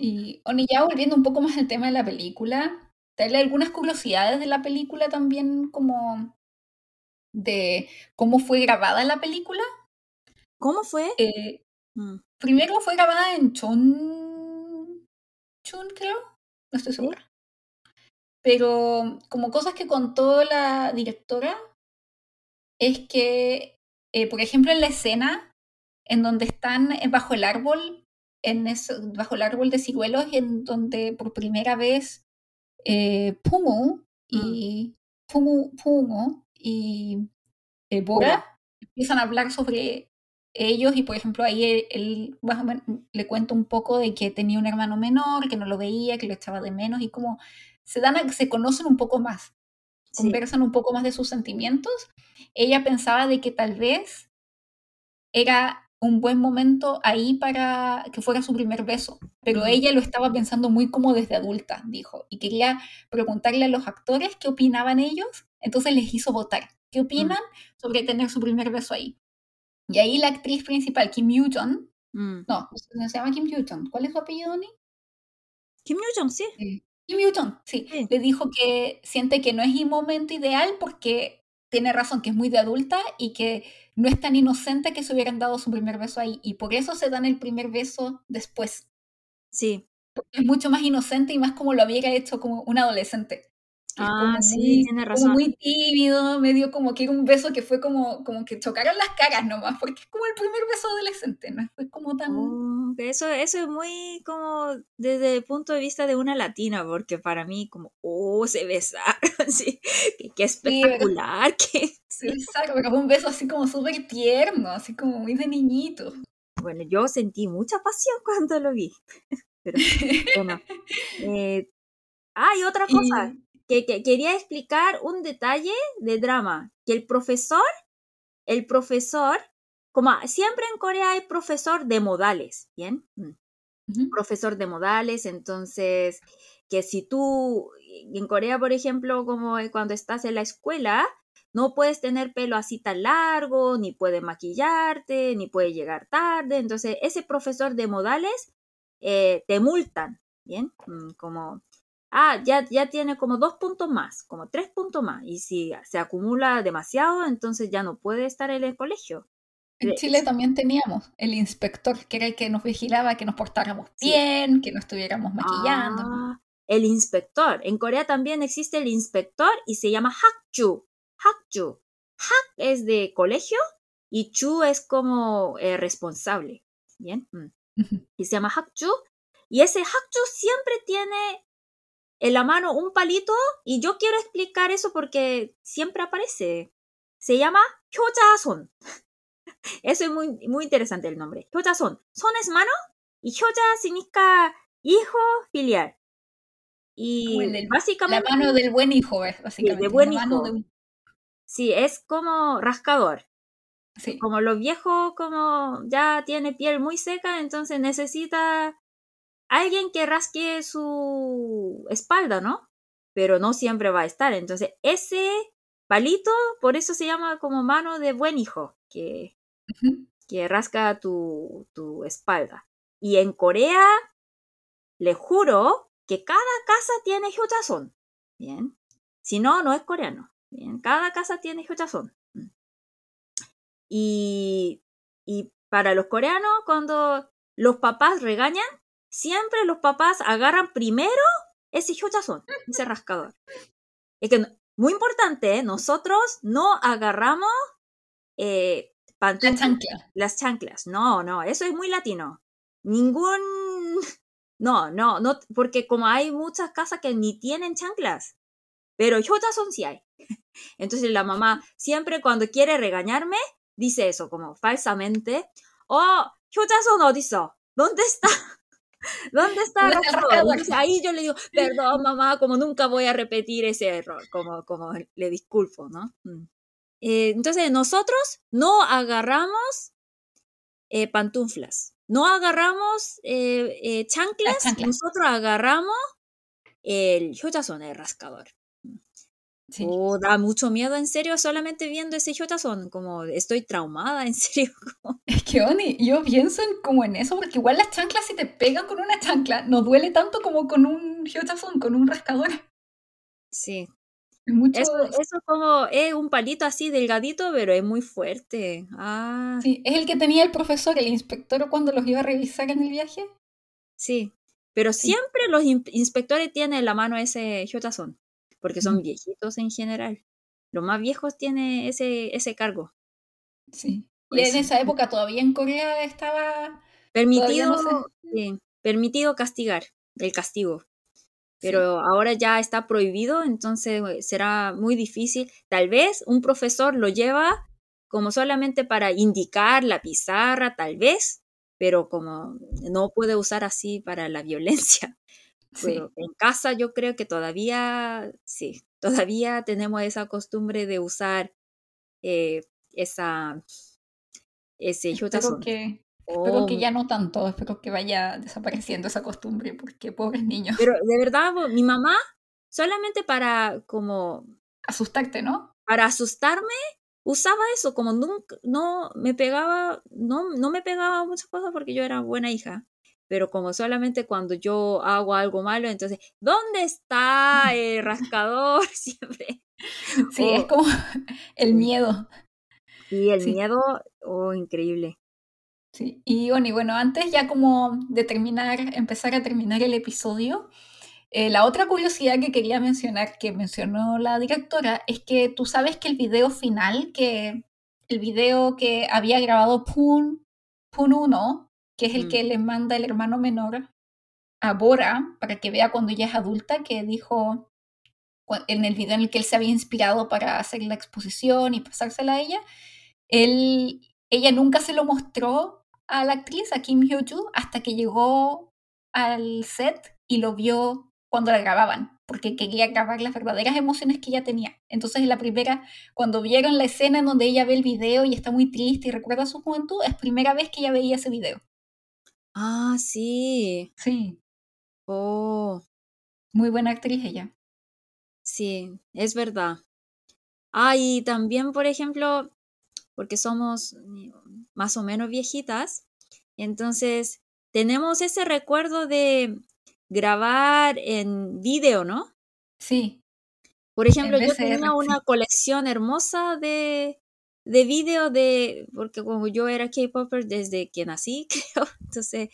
Y, Oni, ya volviendo un poco más al tema de la película, darle algunas curiosidades de la película también, como de cómo fue grabada la película. ¿Cómo fue? Eh, mm. Primero fue grabada en Chon. Chun, creo. No estoy segura. Pero como cosas que contó la directora, es que, eh, por ejemplo, en la escena en donde están bajo el árbol, en bajo el árbol de ciruelos, en donde por primera vez eh, Pumu y Pumu, Pumu y eh, Bora empiezan a hablar sobre ellos y por ejemplo ahí él, le cuenta un poco de que tenía un hermano menor, que no lo veía, que lo echaba de menos y como se dan se conocen un poco más, conversan un poco más de sus sentimientos. Ella pensaba de que tal vez era un buen momento ahí para que fuera su primer beso, pero ella lo estaba pensando muy como desde adulta, dijo, y quería preguntarle a los actores qué opinaban ellos, entonces les hizo votar, qué opinan sobre tener su primer beso ahí. Y ahí la actriz principal, Kim Yoo-jong, mm. no, se llama Kim Yoo-jong, ¿cuál es su apellido, Ni? Kim Yoo-jong, sí. Kim Yoo-jong, sí. Le dijo que siente que no es el momento ideal porque tiene razón, que es muy de adulta y que no es tan inocente que se hubieran dado su primer beso ahí. Y por eso se dan el primer beso después. Sí. Porque es mucho más inocente y más como lo hubiera hecho como un adolescente. Ah, sí, tiene razón. Como muy tímido, medio como que era un beso que fue como, como que chocaron las caras nomás, porque es como el primer beso adolescente, no fue como tan... Oh, eso, eso es muy como desde el punto de vista de una latina, porque para mí como, oh, se besaron, sí, qué, espectacular, que... Sí, exacto, fue un beso así como súper tierno, así como muy de niñito. Bueno, yo sentí mucha pasión cuando lo vi. Pero bueno. Eh, ah, y otra cosa que, quería explicar un detalle de drama, que el profesor, el profesor, como siempre en Corea hay profesor de modales, ¿bien? Mm. Profesor de modales, entonces, que si tú, en Corea, por ejemplo, como cuando estás en la escuela, no puedes tener pelo así tan largo, ni puedes maquillarte, ni puedes llegar tarde. Entonces, ese profesor de modales eh, te multan, ¿bien? Mm, como ah, ya, ya tiene como dos puntos más, como tres puntos más. Y si se acumula demasiado, entonces ya no puede estar en el colegio. En Chile también teníamos el inspector, que era el que nos vigilaba que nos portáramos bien, que no estuviéramos maquillando. Ah, el inspector. En Corea también existe el inspector y se llama Hakju. Hakju. Hak es de colegio y Chu es como eh, responsable. Bien. Mm. Y se llama Hakju. Y ese Hakju siempre tiene en la mano un palito y yo quiero explicar eso porque siempre aparece. Se llama Hyojason. Eso es muy, muy interesante el nombre. Hyojason. Son es mano y Hyoja significa hijo filial. Y básicamente... La mano del buen hijo, básicamente. de buen hijo. Sí, es como rascador. Sí. Como los viejos, como ya tiene piel muy seca, entonces necesita alguien que rasque su espalda, ¿no? Pero no siempre va a estar. Entonces, ese palito, por eso se llama como mano de buen hijo, que, que rasca tu, tu espalda. Y en Corea, le juro que cada casa tiene hyojason. Bien. Si no, no es coreano. Bien. Cada casa tiene hyojason. Mm. Y, y para los coreanos, cuando los papás regañan, siempre los papás agarran primero ese hyojason, ese rascador. Es que muy importante, ¿eh? nosotros no agarramos eh, las chanclas. No, no, eso es muy latino. Ningún. No, no, no, porque como hay muchas casas que ni tienen chanclas, pero hyojason sí hay. Entonces la mamá siempre cuando quiere regañarme dice eso como falsamente. Oh, hyojason 어디 ¿Dónde está? ¿Dónde está el rascador? ahí yo le digo, perdón mamá, como nunca voy a repetir ese error, como, como le disculpo, ¿no? Mm. Eh, entonces nosotros no agarramos eh, pantuflas, no agarramos eh, chanclas, nosotros agarramos el son el rascador. O da mucho miedo, en serio, solamente viendo ese son como estoy traumada, en serio. Es que, Oni, yo pienso en, como en eso, porque igual las chanclas, si te pegan con una chancla, no duele tanto como con un son con un rascador. Sí. Mucho... Eso, eso como es un palito así delgadito, pero es muy fuerte. Ah. Sí, es el que tenía el profesor, el inspector, cuando los iba a revisar en el viaje. Sí, pero siempre los inspectores tienen en la mano ese son porque son viejitos en general. Los más viejos tienen ese, ese cargo. Sí. Y en esa época todavía en Corea estaba permitido, permitido castigar, el castigo. Pero ahora ya está prohibido, entonces eh, será muy difícil. Tal vez un profesor lo lleva como solamente para indicar la pizarra, tal vez, pero como no puede usar así para la violencia. Pero en casa yo creo que todavía, sí, todavía tenemos esa costumbre de usar eh, esa, ese espero que, espero que ya no tanto, espero que vaya desapareciendo esa costumbre, porque pobres niños. Pero de verdad, mi mamá, solamente para como... Asustarte, ¿no? Para asustarme, usaba eso, como nunca, no me pegaba, no, no me pegaba muchas cosas porque yo era buena hija pero como solamente cuando yo hago algo malo, entonces, ¿dónde está el rascador? Siempre. Sí, es como el miedo. Y el miedo, oh, increíble. Sí, y Oni, bueno, antes ya como de terminar, empezar a terminar el episodio, eh, la otra curiosidad que quería mencionar, que mencionó la directora, es que tú sabes que el video final, que el video que había grabado Pun, Pun 1, que es el que mm. le manda el hermano menor a Bora para que vea cuando ella es adulta, que dijo en el video en el que él se había inspirado para hacer la exposición y pasársela a ella, él, ella nunca se lo mostró a la actriz, a Kim Hyo-joo, hasta que llegó al set y lo vio cuando la grababan, porque quería grabar las verdaderas emociones que ella tenía. Entonces, en la primera, cuando vieron la escena en donde ella ve el video y está muy triste y recuerda su juventud, es primera vez que ella veía ese video. Ah, sí. Sí. Oh. Muy buena actriz ella. Sí, es verdad. Ah, y también, por ejemplo, porque somos más o menos viejitas, entonces tenemos ese recuerdo de grabar en video, ¿no? Sí. Por ejemplo, yo tenía una colección hermosa de, de vídeo de, porque como yo era K-Popper desde que nací, creo, entonces,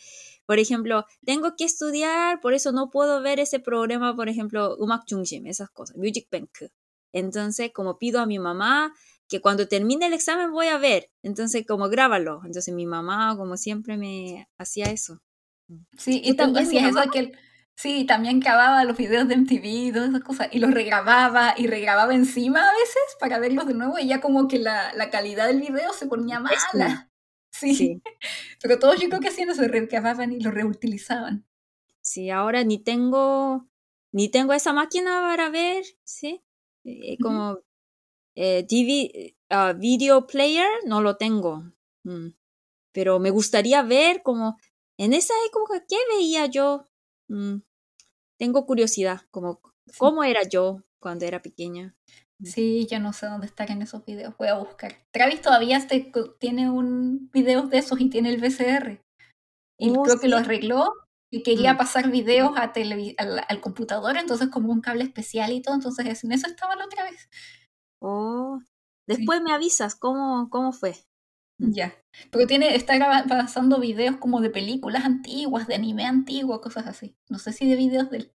por ejemplo, tengo que estudiar, por eso no puedo ver ese programa, por ejemplo, Umak Jungsim, esas cosas, Music Bank. Entonces, como pido a mi mamá que cuando termine el examen voy a ver, entonces como grábalo. Entonces mi mamá, como siempre, me hacía eso. Sí, y, también hacías eso que Sí, también grababa los videos de MTV y todas esas cosas, y los regrababa y regrababa encima a veces para verlos de nuevo, y ya como que la, la calidad del video se ponía mala. Sí. sí. Pero todos yo creo que hacían eso, regrababan y lo reutilizaban. Sí, ahora ni tengo, ni tengo esa máquina para ver, ¿sí? Eh, como eh, ah, video player, no lo tengo. Mm. Pero me gustaría ver como en esa época, ¿qué veía yo? Mm tengo curiosidad, como cómo era yo cuando era pequeña. Mm. Sí, yo no sé dónde están en esos videos, voy a buscar. Travis todavía tiene un video de esos y tiene el VCR. Y oh, creo que lo arregló y quería mm. pasar videos a al, computador, entonces como un cable especial y todo, entonces en eso estaba la otra vez. Oh, después me avisas cómo, cómo fue. Ya. Porque tiene, está pasando videos como de películas antiguas, de anime antiguo, cosas así. No sé si de videos de él.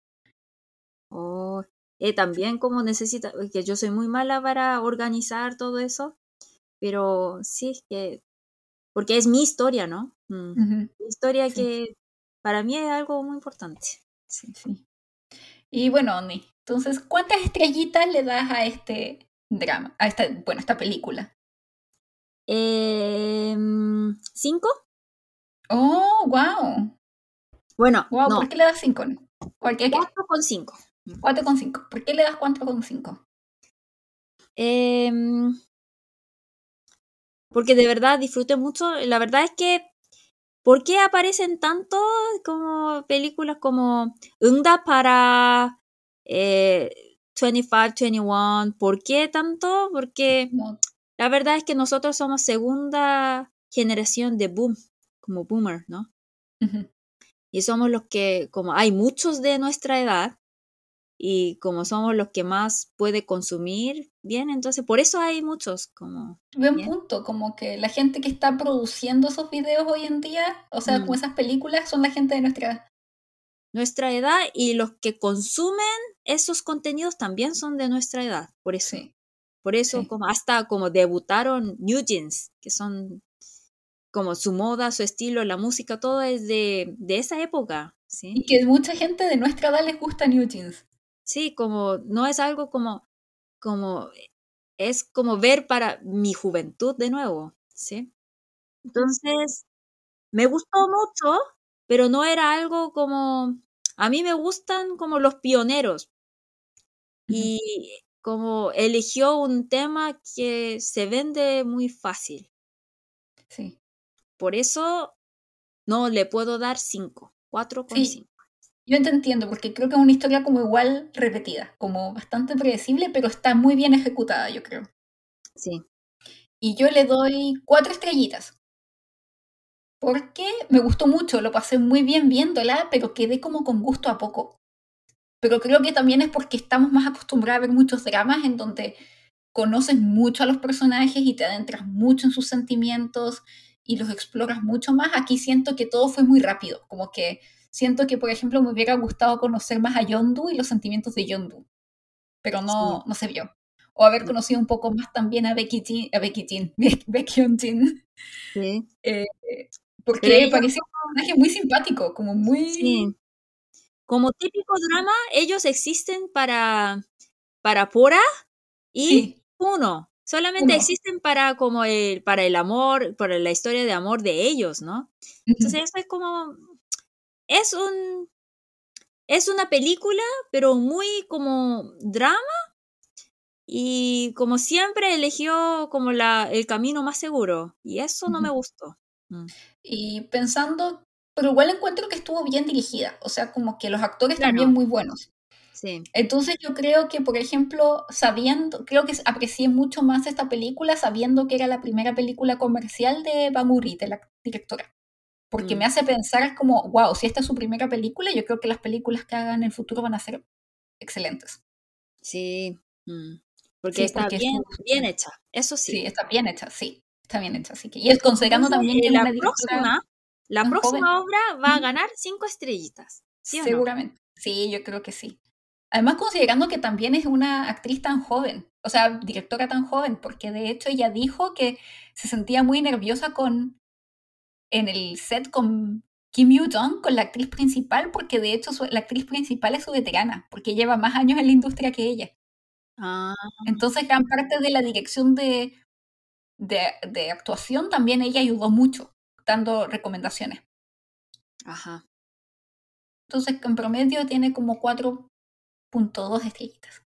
Oh, eh, también como necesita, que yo soy muy mala para organizar todo eso, pero sí, que, porque es mi historia, ¿no? Mm. Mi historia que para mí es algo muy importante. Sí, sí. Y bueno, Oni, entonces, ¿cuántas estrellitas le das a este drama, a esta, bueno, esta película? Eh, ¿Cinco? Oh, wow. Bueno, Wow, no, ¿por qué le das 5? Cualquier 4 con 5. 4,5. ¿Por qué le das 4,5? Em, porque de verdad disfruté mucho. La verdad es que, ¿por qué aparecen tanto como películas como Ungda para eh, 25, 21? ¿Por qué tanto? Porque No. La verdad es que nosotros somos segunda generación de boom, como boomer, ¿no? Y somos los que, como hay muchos de nuestra edad, y como somos los que más puede consumir bien, entonces por eso hay muchos como Buen bien. punto, como que la gente que está produciendo esos videos hoy en día, o sea, Mm. como esas películas, son la gente de nuestra edad. nuestra edad y los que consumen esos contenidos también son de nuestra edad, por eso. Sí. Por eso Sí. como hasta como debutaron New Jeans, que son como su moda, su estilo, la música, todo es de, de esa época, ¿sí? Y que mucha gente de nuestra edad les gusta New Jeans. Sí, como no es algo como, como, es como ver para mi juventud de nuevo, ¿sí? Entonces, me gustó mucho, pero no era algo como, a mí me gustan como los pioneros y como eligió un tema que se vende muy fácil. Sí. Por eso no le puedo dar 5, 4 con Sí. 5. Yo te entiendo, porque creo que es una historia como igual repetida, como bastante predecible, pero está muy bien ejecutada, yo creo. Sí. Y yo le doy cuatro estrellitas. Porque me gustó mucho, lo pasé muy bien viéndola, pero quedé como con gusto a poco. Pero creo que también es porque estamos más acostumbrados a ver muchos dramas en donde conoces mucho a los personajes y te adentras mucho en sus sentimientos y los exploras mucho más. Aquí siento que todo fue muy rápido, como que siento que, por ejemplo, me hubiera gustado conocer más a Yondu y los sentimientos de Yondu, pero no, no se vio. O haber No. conocido un poco más también a Becky Jean, a Becky Jean, Baekhyun Jin, Sí. eh, porque parecía un personaje muy simpático, como muy... Sí. Como típico drama, ellos existen para, para Pura y Sí, uno. Solamente uno. existen para como el, para el amor, para la historia de amor de ellos, ¿no? Entonces eso es como, es un, es una película, pero muy como drama y como siempre eligió como la, el camino más seguro y eso no me gustó. Mm. Y pensando, pero igual encuentro que estuvo bien dirigida, o sea, como que los actores Claro. también muy buenos. Sí, Entonces yo creo que, por ejemplo, sabiendo, creo que aprecié mucho más esta película sabiendo que era la primera película comercial de Banguri, de la directora. Porque Mm. me hace pensar como, wow, si esta es su primera película, yo creo que las películas que hagan en el futuro van a ser excelentes. sí. mm. Porque Sí, está porque bien, bien hecha, eso sí. Sí, está bien hecha, sí, está bien hecha. Así que, y es considerando Entonces, también que la una directora próxima, la próxima joven. obra va a ganar cinco estrellitas. ¿Sí o no? Seguramente. Sí, yo creo que sí. Además, considerando que también es una actriz tan joven, o sea, directora tan joven, porque de hecho ella dijo que se sentía muy nerviosa con en el set con Kim Yoo-jong, con la actriz principal, porque de hecho su- la actriz principal es su veterana, porque lleva más años en la industria que ella. Ah, Entonces, gran parte de la dirección de, de, de actuación también ella ayudó mucho, dando recomendaciones. ajá. Entonces, en promedio tiene como 4.2 estrellitas.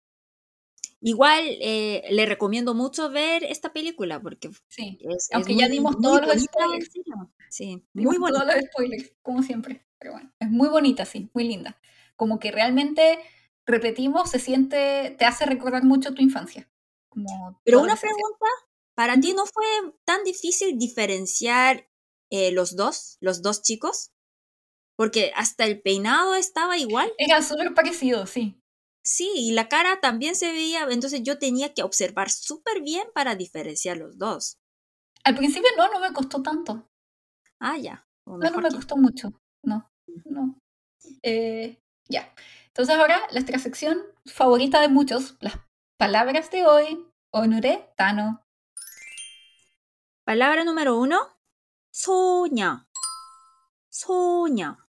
Igual eh, le recomiendo mucho ver esta película porque Sí. es, es Aunque ya muy, dimos muy todos los spoilers. Sí, muy todos bonita. los spoilers, como siempre. Pero bueno, es muy bonita, sí, muy linda. Como que realmente, repetimos, se siente, te hace recordar mucho tu infancia. Como Pero una pregunta, ¿para ti no fue tan difícil diferenciar eh, los dos, los dos chicos? Porque hasta el peinado estaba igual. Era súper parecido, sí. Sí, y la cara también se veía, entonces yo tenía que observar súper bien para diferenciar los dos. Al principio no, no me costó tanto. Ah, ya. No, no me que- costó mucho. No, no. Eh, ya. Entonces ahora, nuestra sección favorita de muchos, las palabras de hoy. Onure, Tano. Palabra número uno, soña. Soña.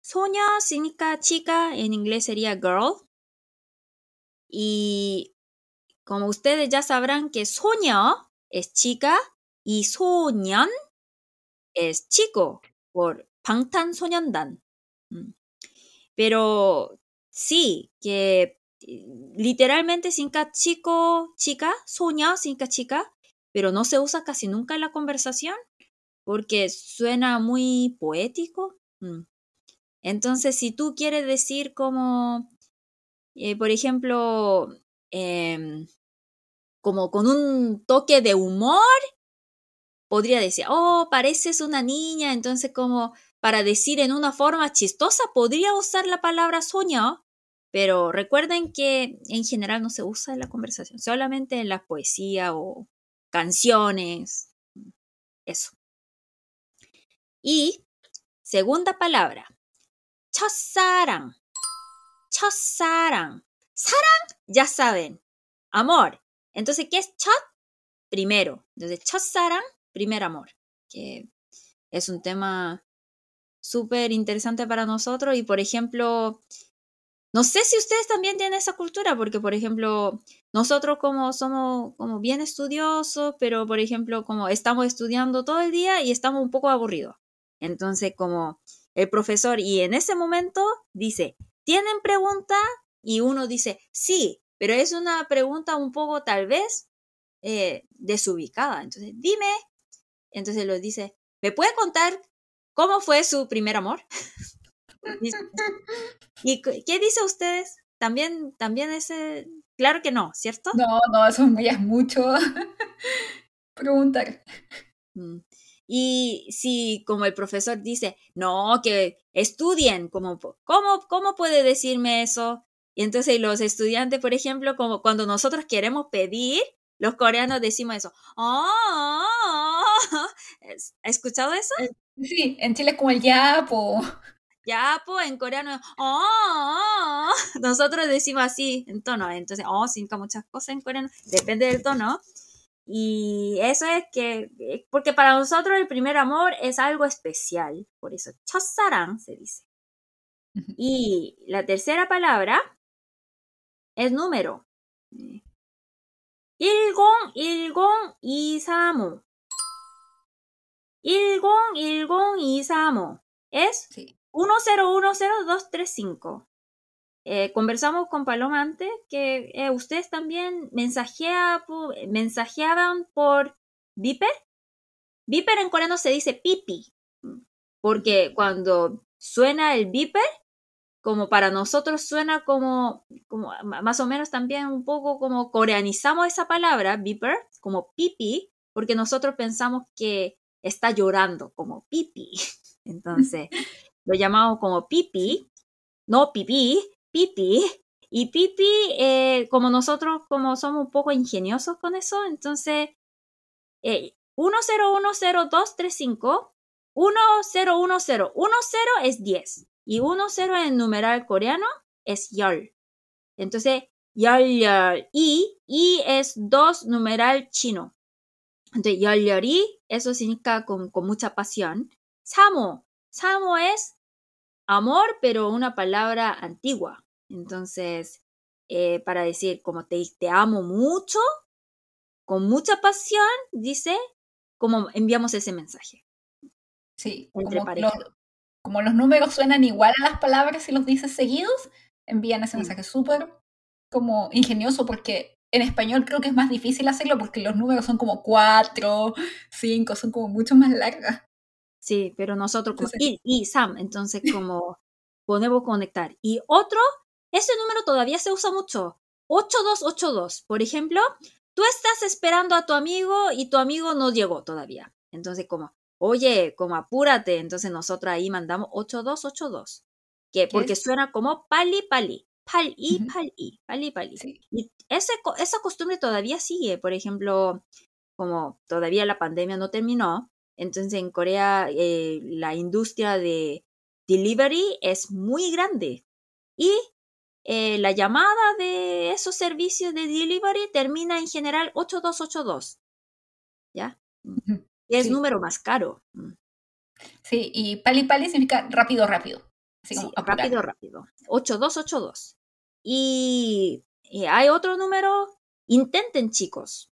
Soña significa chica, en inglés sería girl. Y como ustedes ya sabrán que soña es chica y soñan es chico por 방탄소년단. Mm. Pero sí, que eh, literalmente significa chico, chica, soña significa chica, pero no se usa casi nunca en la conversación porque suena muy poético. Mm. Entonces, si tú quieres decir como, eh, por ejemplo, em, como con un toque de humor, podría decir, oh, pareces una niña, entonces como para decir en una forma chistosa, podría usar la palabra sueño, pero recuerden que en general no se usa en la conversación, solamente en la poesía o canciones, eso. Y segunda palabra, 첫사랑, 첫사랑. 사랑, ya saben, amor. Entonces, ¿qué es chat? Primero. Entonces, 첫사랑, primer amor. Que es un tema súper interesante para nosotros y, por ejemplo, no sé si ustedes también tienen esa cultura, porque, por ejemplo, nosotros como somos como bien estudiosos, pero, por ejemplo, como estamos estudiando todo el día y estamos un poco aburridos. Entonces, como el profesor, y en ese momento dice, ¿tienen pregunta? Y uno dice, sí, pero es una pregunta un poco tal vez eh, desubicada. Entonces, dime. Entonces lo dice, ¿me puede contar cómo fue su primer amor? ¿Y qué dice ustedes? También, también ese, claro que no, ¿cierto? No, no, eso es mucho preguntar. Mm. Y si como el profesor dice, no, que estudien, ¿cómo, cómo, cómo puede decirme eso? Y entonces los estudiantes, por ejemplo, como cuando nosotros queremos pedir, los coreanos decimos eso. ¿Ha escuchado eso? Eh, sí, en Chile es como el yapo. Yapo en coreano. ¡Oh! Nosotros decimos así en tono. Entonces, oh, significa muchas cosas en coreano. Depende del tono. Y eso es que, eh, porque para nosotros el primer amor es algo especial. Por eso, chasarán se dice. Y la tercera palabra es número. 일공, 일공, 이삼오. 일공, 일공, 이삼오. Es 1010235. Eh, conversamos con Paloma antes que eh, ustedes también mensajea, mensajeaban por Viper. Viper en coreano se dice pipi, porque cuando suena el Viper, como para nosotros suena como, como más o menos también un poco como coreanizamos esa palabra, viper, como pipi, porque nosotros pensamos que está llorando, como pipi. Entonces, lo llamamos como pipi, no pipi, pipi. Y pipi, eh, como nosotros como somos un poco ingeniosos con eso, entonces eh, 1010-235, 1010, 10 es 10 y 10 en numeral coreano es yol. Entonces, yol yol y, y es dos numeral chino. Entonces, yol y, eso significa con, con mucha pasión. Samo, samo es amor, pero una palabra antigua. Entonces, eh, para decir como te, te amo mucho, con mucha pasión, dice, como enviamos ese mensaje. Sí, entre como pareja como los números suenan igual a las palabras y los dices seguidos, envían ese mensaje súper como ingenioso porque en español creo que es más difícil hacerlo porque los números son como cuatro, cinco, son como mucho más largas. Sí, pero nosotros como y, y Sam, entonces como podemos conectar. Y otro, ese número todavía se usa mucho. 8282, por ejemplo, tú estás esperando a tu amigo y tu amigo no llegó todavía. Entonces como oye, como apúrate. Entonces nosotros ahí mandamos 8282, que, porque suena como pali pali, pali pali, pali pali. Y ese, esa costumbre todavía sigue, por ejemplo, como todavía la pandemia no terminó, entonces en Corea eh, la industria de delivery es muy grande y eh, la llamada de esos servicios de delivery termina en general 8282. ¿Ya? es número más caro. Mm. Sí, y pali pali significa rápido, rápido. Así como rápido, rápido. 8282. Y, y hay otro número. Intenten, chicos.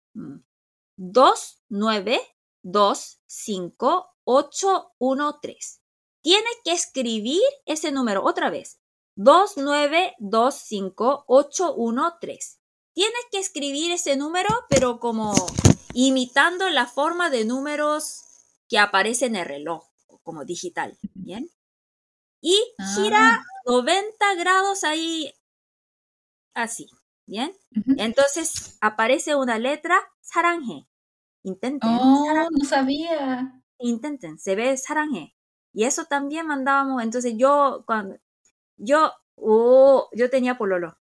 2925813. Mm. tienes que escribir ese número otra vez. 2925813. Tienes que escribir ese número, pero como imitando la forma de números que aparece en el reloj, como digital, ¿bien? Y gira 90 ah. grados ahí, así, ¿bien? Entonces aparece una letra saranje. Intenten. Oh, no sabía. Intenten, se ve saranje. Y eso también mandábamos, entonces yo, cuando, yo, oh, yo tenía pololo.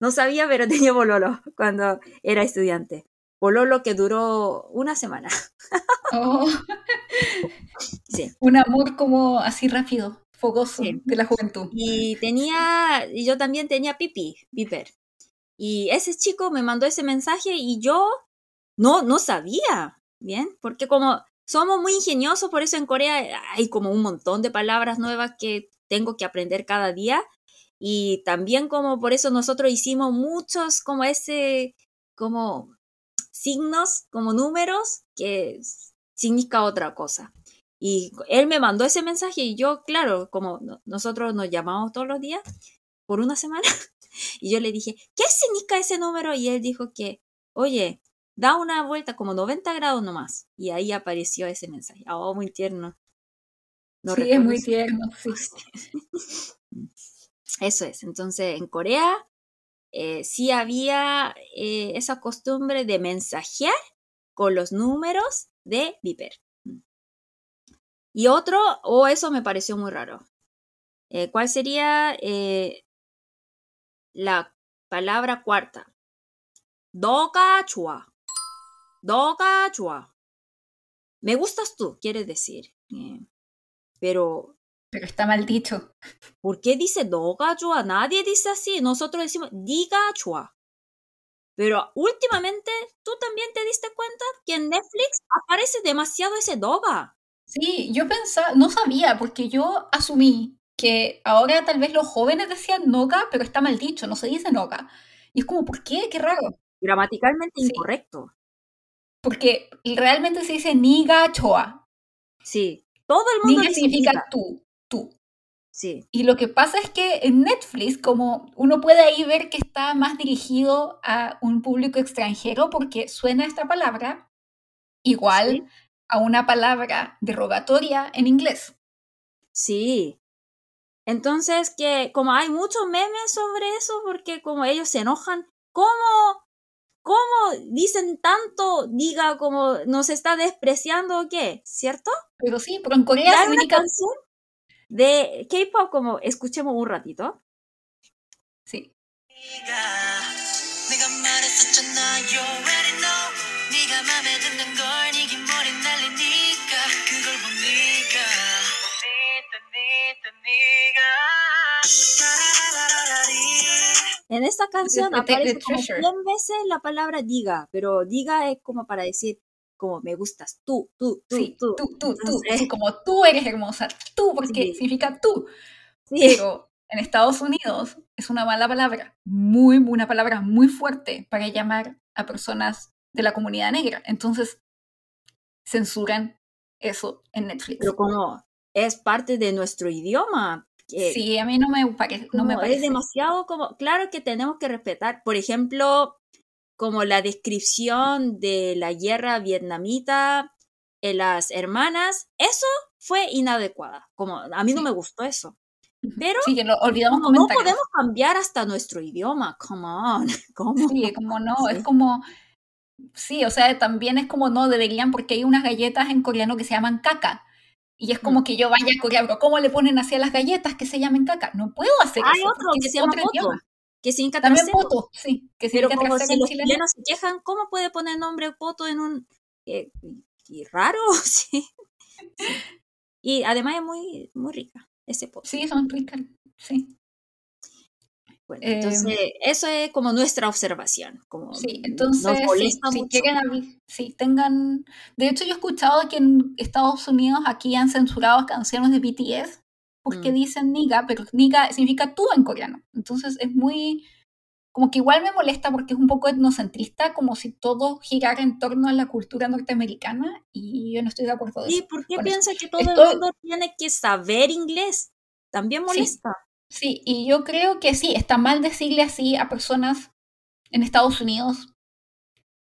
No sabía, pero tenía pololo cuando era estudiante. Pololo que duró una semana. Oh. sí. Un amor como así rápido, fogoso de la juventud. Y tenía, y yo también tenía pipi, piper. Y ese chico me mandó ese mensaje y yo no, no sabía, ¿bien? Porque como somos muy ingeniosos, por eso en Corea hay como un montón de palabras nuevas que tengo que aprender cada día. Y también como por eso nosotros hicimos muchos como ese, como signos, como números que significa otra cosa. Y él me mandó ese mensaje y yo, claro, como nosotros nos llamamos todos los días por una semana, y yo le dije, ¿qué significa ese número? Y él dijo que, oye, da una vuelta como 90 grados nomás. Y ahí apareció ese mensaje. Oh, muy tierno. sí, es muy tierno. Eso es. Entonces, en Corea eh, sí había eh, esa costumbre de mensajear con los números de Viper. Y otro, o oh, eso me pareció muy raro. Eh, ¿Cuál sería la palabra cuarta? Doga chua. Doga chua. Me gustas tú, quiere decir. pero pero está mal dicho. ¿Por qué dice doga chua? Nadie dice así. Nosotros decimos diga chua. Pero últimamente tú también te diste cuenta que en Netflix aparece demasiado ese doga. Sí, yo pensaba, no sabía, porque yo asumí que ahora tal vez los jóvenes decían noga, pero está mal dicho, no se dice noga. Y es como, ¿por qué? Qué raro. Gramaticalmente incorrecto. Porque realmente se dice niga choa. Sí, todo el mundo niga significa tú tú. Sí. Y lo que pasa es que en Netflix, como uno puede ahí ver que está más dirigido a un público extranjero porque suena esta palabra igual a una palabra derogatoria en inglés. Sí. Entonces, que como hay muchos memes sobre eso, porque como ellos se enojan, ¿cómo, cómo dicen tanto, diga, como nos está despreciando o qué? ¿Cierto? Pero sí, pero en Corea significa de K-pop como escuchemos un ratito. Sí. En esta canción aparece como 100 veces la palabra diga, pero diga es como para decir como me gustas tú, tú, tú, tú. Tú, tú, tú. Es como tú eres hermosa, tú, porque significa tú. Pero en Estados Unidos es una mala palabra, muy, una palabra muy fuerte para llamar a personas de la comunidad negra. Entonces, censuran eso en Netflix. Pero como es parte de nuestro idioma. sí, a mí no me, parece, no me parece. Es demasiado como, claro que tenemos que respetar, por ejemplo, como la descripción de la guerra vietnamita en las hermanas, eso fue inadecuada. Como a mí no me gustó eso. Pero sí, lo olvidamos no podemos cambiar hasta nuestro idioma. Come on. ¿Cómo? Sí, como no, es como sí, o sea, también es como no deberían porque hay unas galletas en coreano que se llaman caca. Y es como que yo vaya a ¿cómo le ponen así a las galletas que se llamen caca? No puedo hacer eso. Hay otro que se llama que significa También poto, sí. Que Pero como si los chilenos se quejan, ¿cómo puede poner nombre poto en un... Eh, raro, sí. Y además es muy, muy rica ese poto. Sí, son ricas, sí. Bueno, entonces em, eso es como nuestra observación. Como sí, entonces si quieren, si tengan... De hecho yo he escuchado que en Estados Unidos aquí han censurado canciones de BTS porque mm. dicen niga, pero niga significa tú en coreano. Entonces es muy como que igual me molesta porque es un poco etnocentrista, como si todo girara en torno a la cultura norteamericana y yo no estoy de acuerdo de ¿Y eso. por qué piensa eso. que todo el mundo tiene que saber inglés? También molesta. Sí, y yo creo que sí, está mal decirle así a personas en Estados Unidos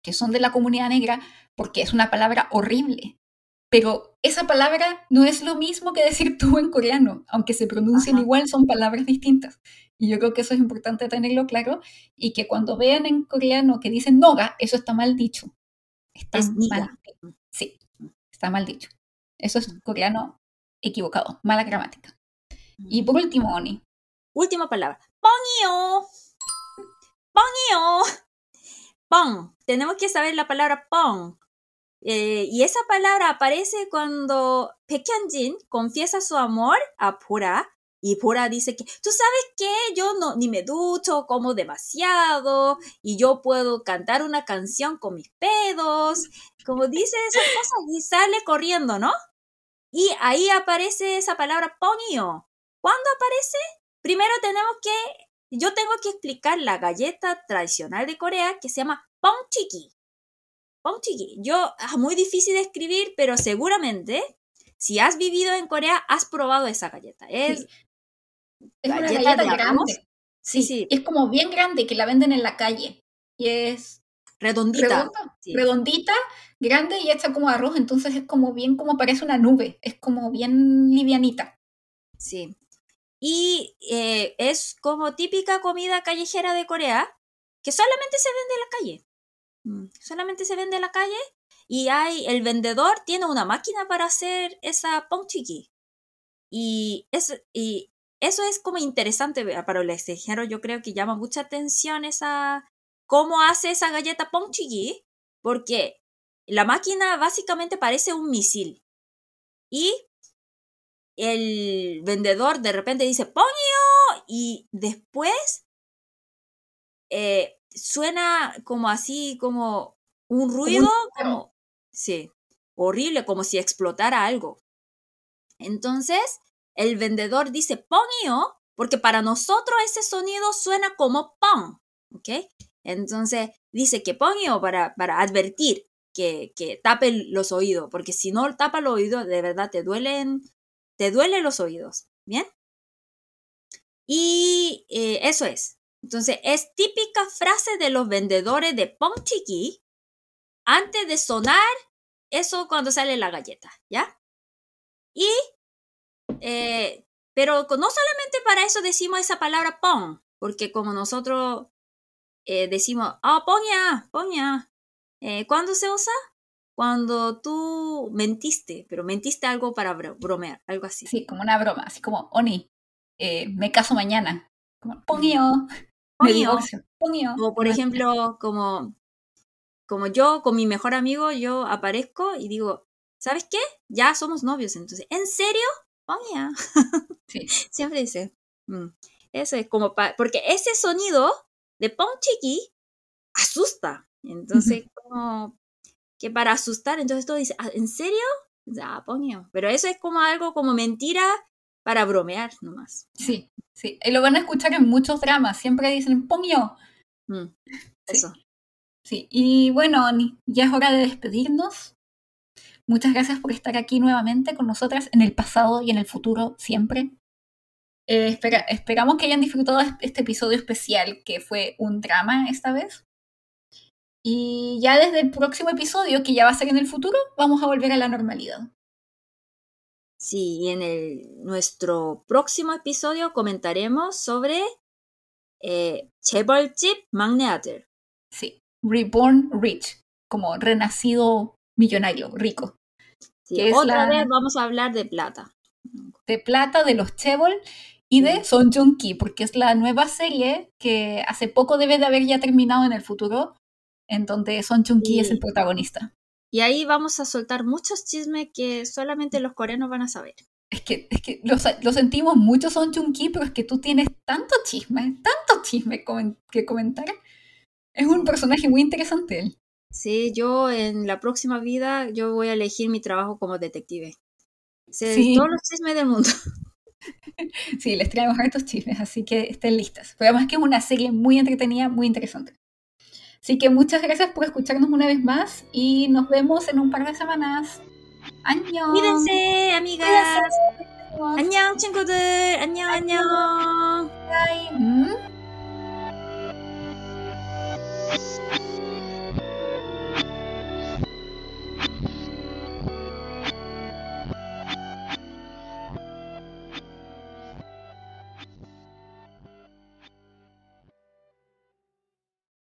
que son de la comunidad negra, porque es una palabra horrible. Pero esa palabra no es lo mismo que decir tú en coreano, aunque se pronuncien Ajá. igual, son palabras distintas. Y yo creo que eso es importante tenerlo claro, y que cuando vean en coreano que dicen noga, eso está mal dicho. Está Es mal. Sí, está mal dicho. Eso es coreano equivocado, mala gramática. Y por último, Oni, Última palabra. Pongio. Pongio. Pong. Tenemos que saber la palabra pong. Eh, y esa palabra aparece cuando Jin confiesa su amor a Pura. Y Pura dice que, tú sabes que yo no, ni me ducho, como demasiado, y yo puedo cantar una canción con mis pedos. Como dice esas cosas y sale corriendo, ¿no? Y ahí aparece esa palabra ponio. ¿Cuándo aparece? Primero tenemos que, yo tengo que explicar la galleta tradicional de Corea que se llama Pong Chiki. Yo, es muy difícil de escribir, pero seguramente, si has vivido en Corea, has probado esa galleta. Es, sí. galleta una galleta grande. Sí, sí. Es como bien grande que la venden en la calle. Y es redondita. Redondita, grande y hecha como arroz, entonces es como bien, como parece una nube, es como bien livianita. Sí. Y eh, es como típica comida callejera de Corea, que solamente se vende en la calle. Mm, solamente se vende en la calle y hay, el vendedor tiene una máquina para hacer esa pongchigi. Y, es, y eso es como interesante para el extranjero. Yo creo que llama mucha atención esa cómo hace esa galleta pongchigi, porque la máquina básicamente parece un misil. Y el vendedor de repente dice ¡Ponio! y después eh, suena como así, como un ruido, como, sí, horrible, como si explotara algo. Entonces, el vendedor dice ¡Ponio! porque para nosotros ese sonido suena como ¡pong! ¿ok? Entonces, dice que ¡Ponio! para, para advertir que, que tape los oídos, porque si no tapa los oídos, de verdad te duelen te duelen los oídos, ¿bien? Y eh, eso es. Entonces, es típica frase de los vendedores de Pomchiqui antes de sonar eso cuando sale la galleta, ¿ya? Y, eh, pero no solamente para eso decimos esa palabra pon, porque como nosotros eh, decimos, ah, oh, pon ya, pon ¿cuándo se usa? cuando tú mentiste, pero mentiste algo para bromear, algo así. Sí, como una broma, así como, Oni, eh, me caso mañana. Como, Ponio, Ponio. O por ejemplo, como, como yo con mi mejor amigo, yo aparezco y digo, ¿sabes qué? Ya somos novios, entonces, ¿en serio? Ponio. Sí. Siempre dice, mm. eso es como, para porque ese sonido de Pon Chiqui asusta. Entonces, como que para asustar, entonces todo dice, ah, ¿en serio? Ya, ponio. Pero eso es como algo como mentira para bromear nomás. Sí, sí. Y lo van a escuchar en muchos dramas. Siempre dicen, ponio. Mm, eso. Sí. sí. Y bueno, ya es hora de despedirnos. Muchas gracias por estar aquí nuevamente con nosotras en el pasado y en el futuro siempre. Eh, espera, esperamos que hayan disfrutado este episodio especial que fue un drama esta vez. Y ya desde el próximo episodio, que ya va a ser en el futuro, vamos a volver a la normalidad. Sí, y en el, nuestro próximo episodio comentaremos sobre eh, 재벌집 막내 아들. Sí, Reborn Rich, como renacido millonario, rico. Sí, Que es otra la- vez vamos a hablar de plata. de plata de los Chebol y de Sí. Son Joong Ki, porque es la nueva serie que hace poco debe de haber ya terminado en el futuro, en donde Son Joong Ki Sí. es el protagonista. Y ahí vamos a soltar muchos chismes que solamente los coreanos van a saber. Es que, es que lo, lo sentimos mucho Son Joong Ki, pero es que tú tienes tanto chisme, tanto chisme comen- que comentar. Es un personaje muy interesante él. Sí, yo en la próxima vida yo voy a elegir mi trabajo como detective. Sé Sí. todos los chismes del mundo. sí, les traemos hartos chismes, así que estén listas. Pero además que es una serie muy entretenida, muy interesante. Así que muchas gracias por escucharnos una vez más y nos vemos en un par de semanas. ¡Año! Cuídense, amigas. 안녕 친구들. 안녕 안녕. Bye. 음?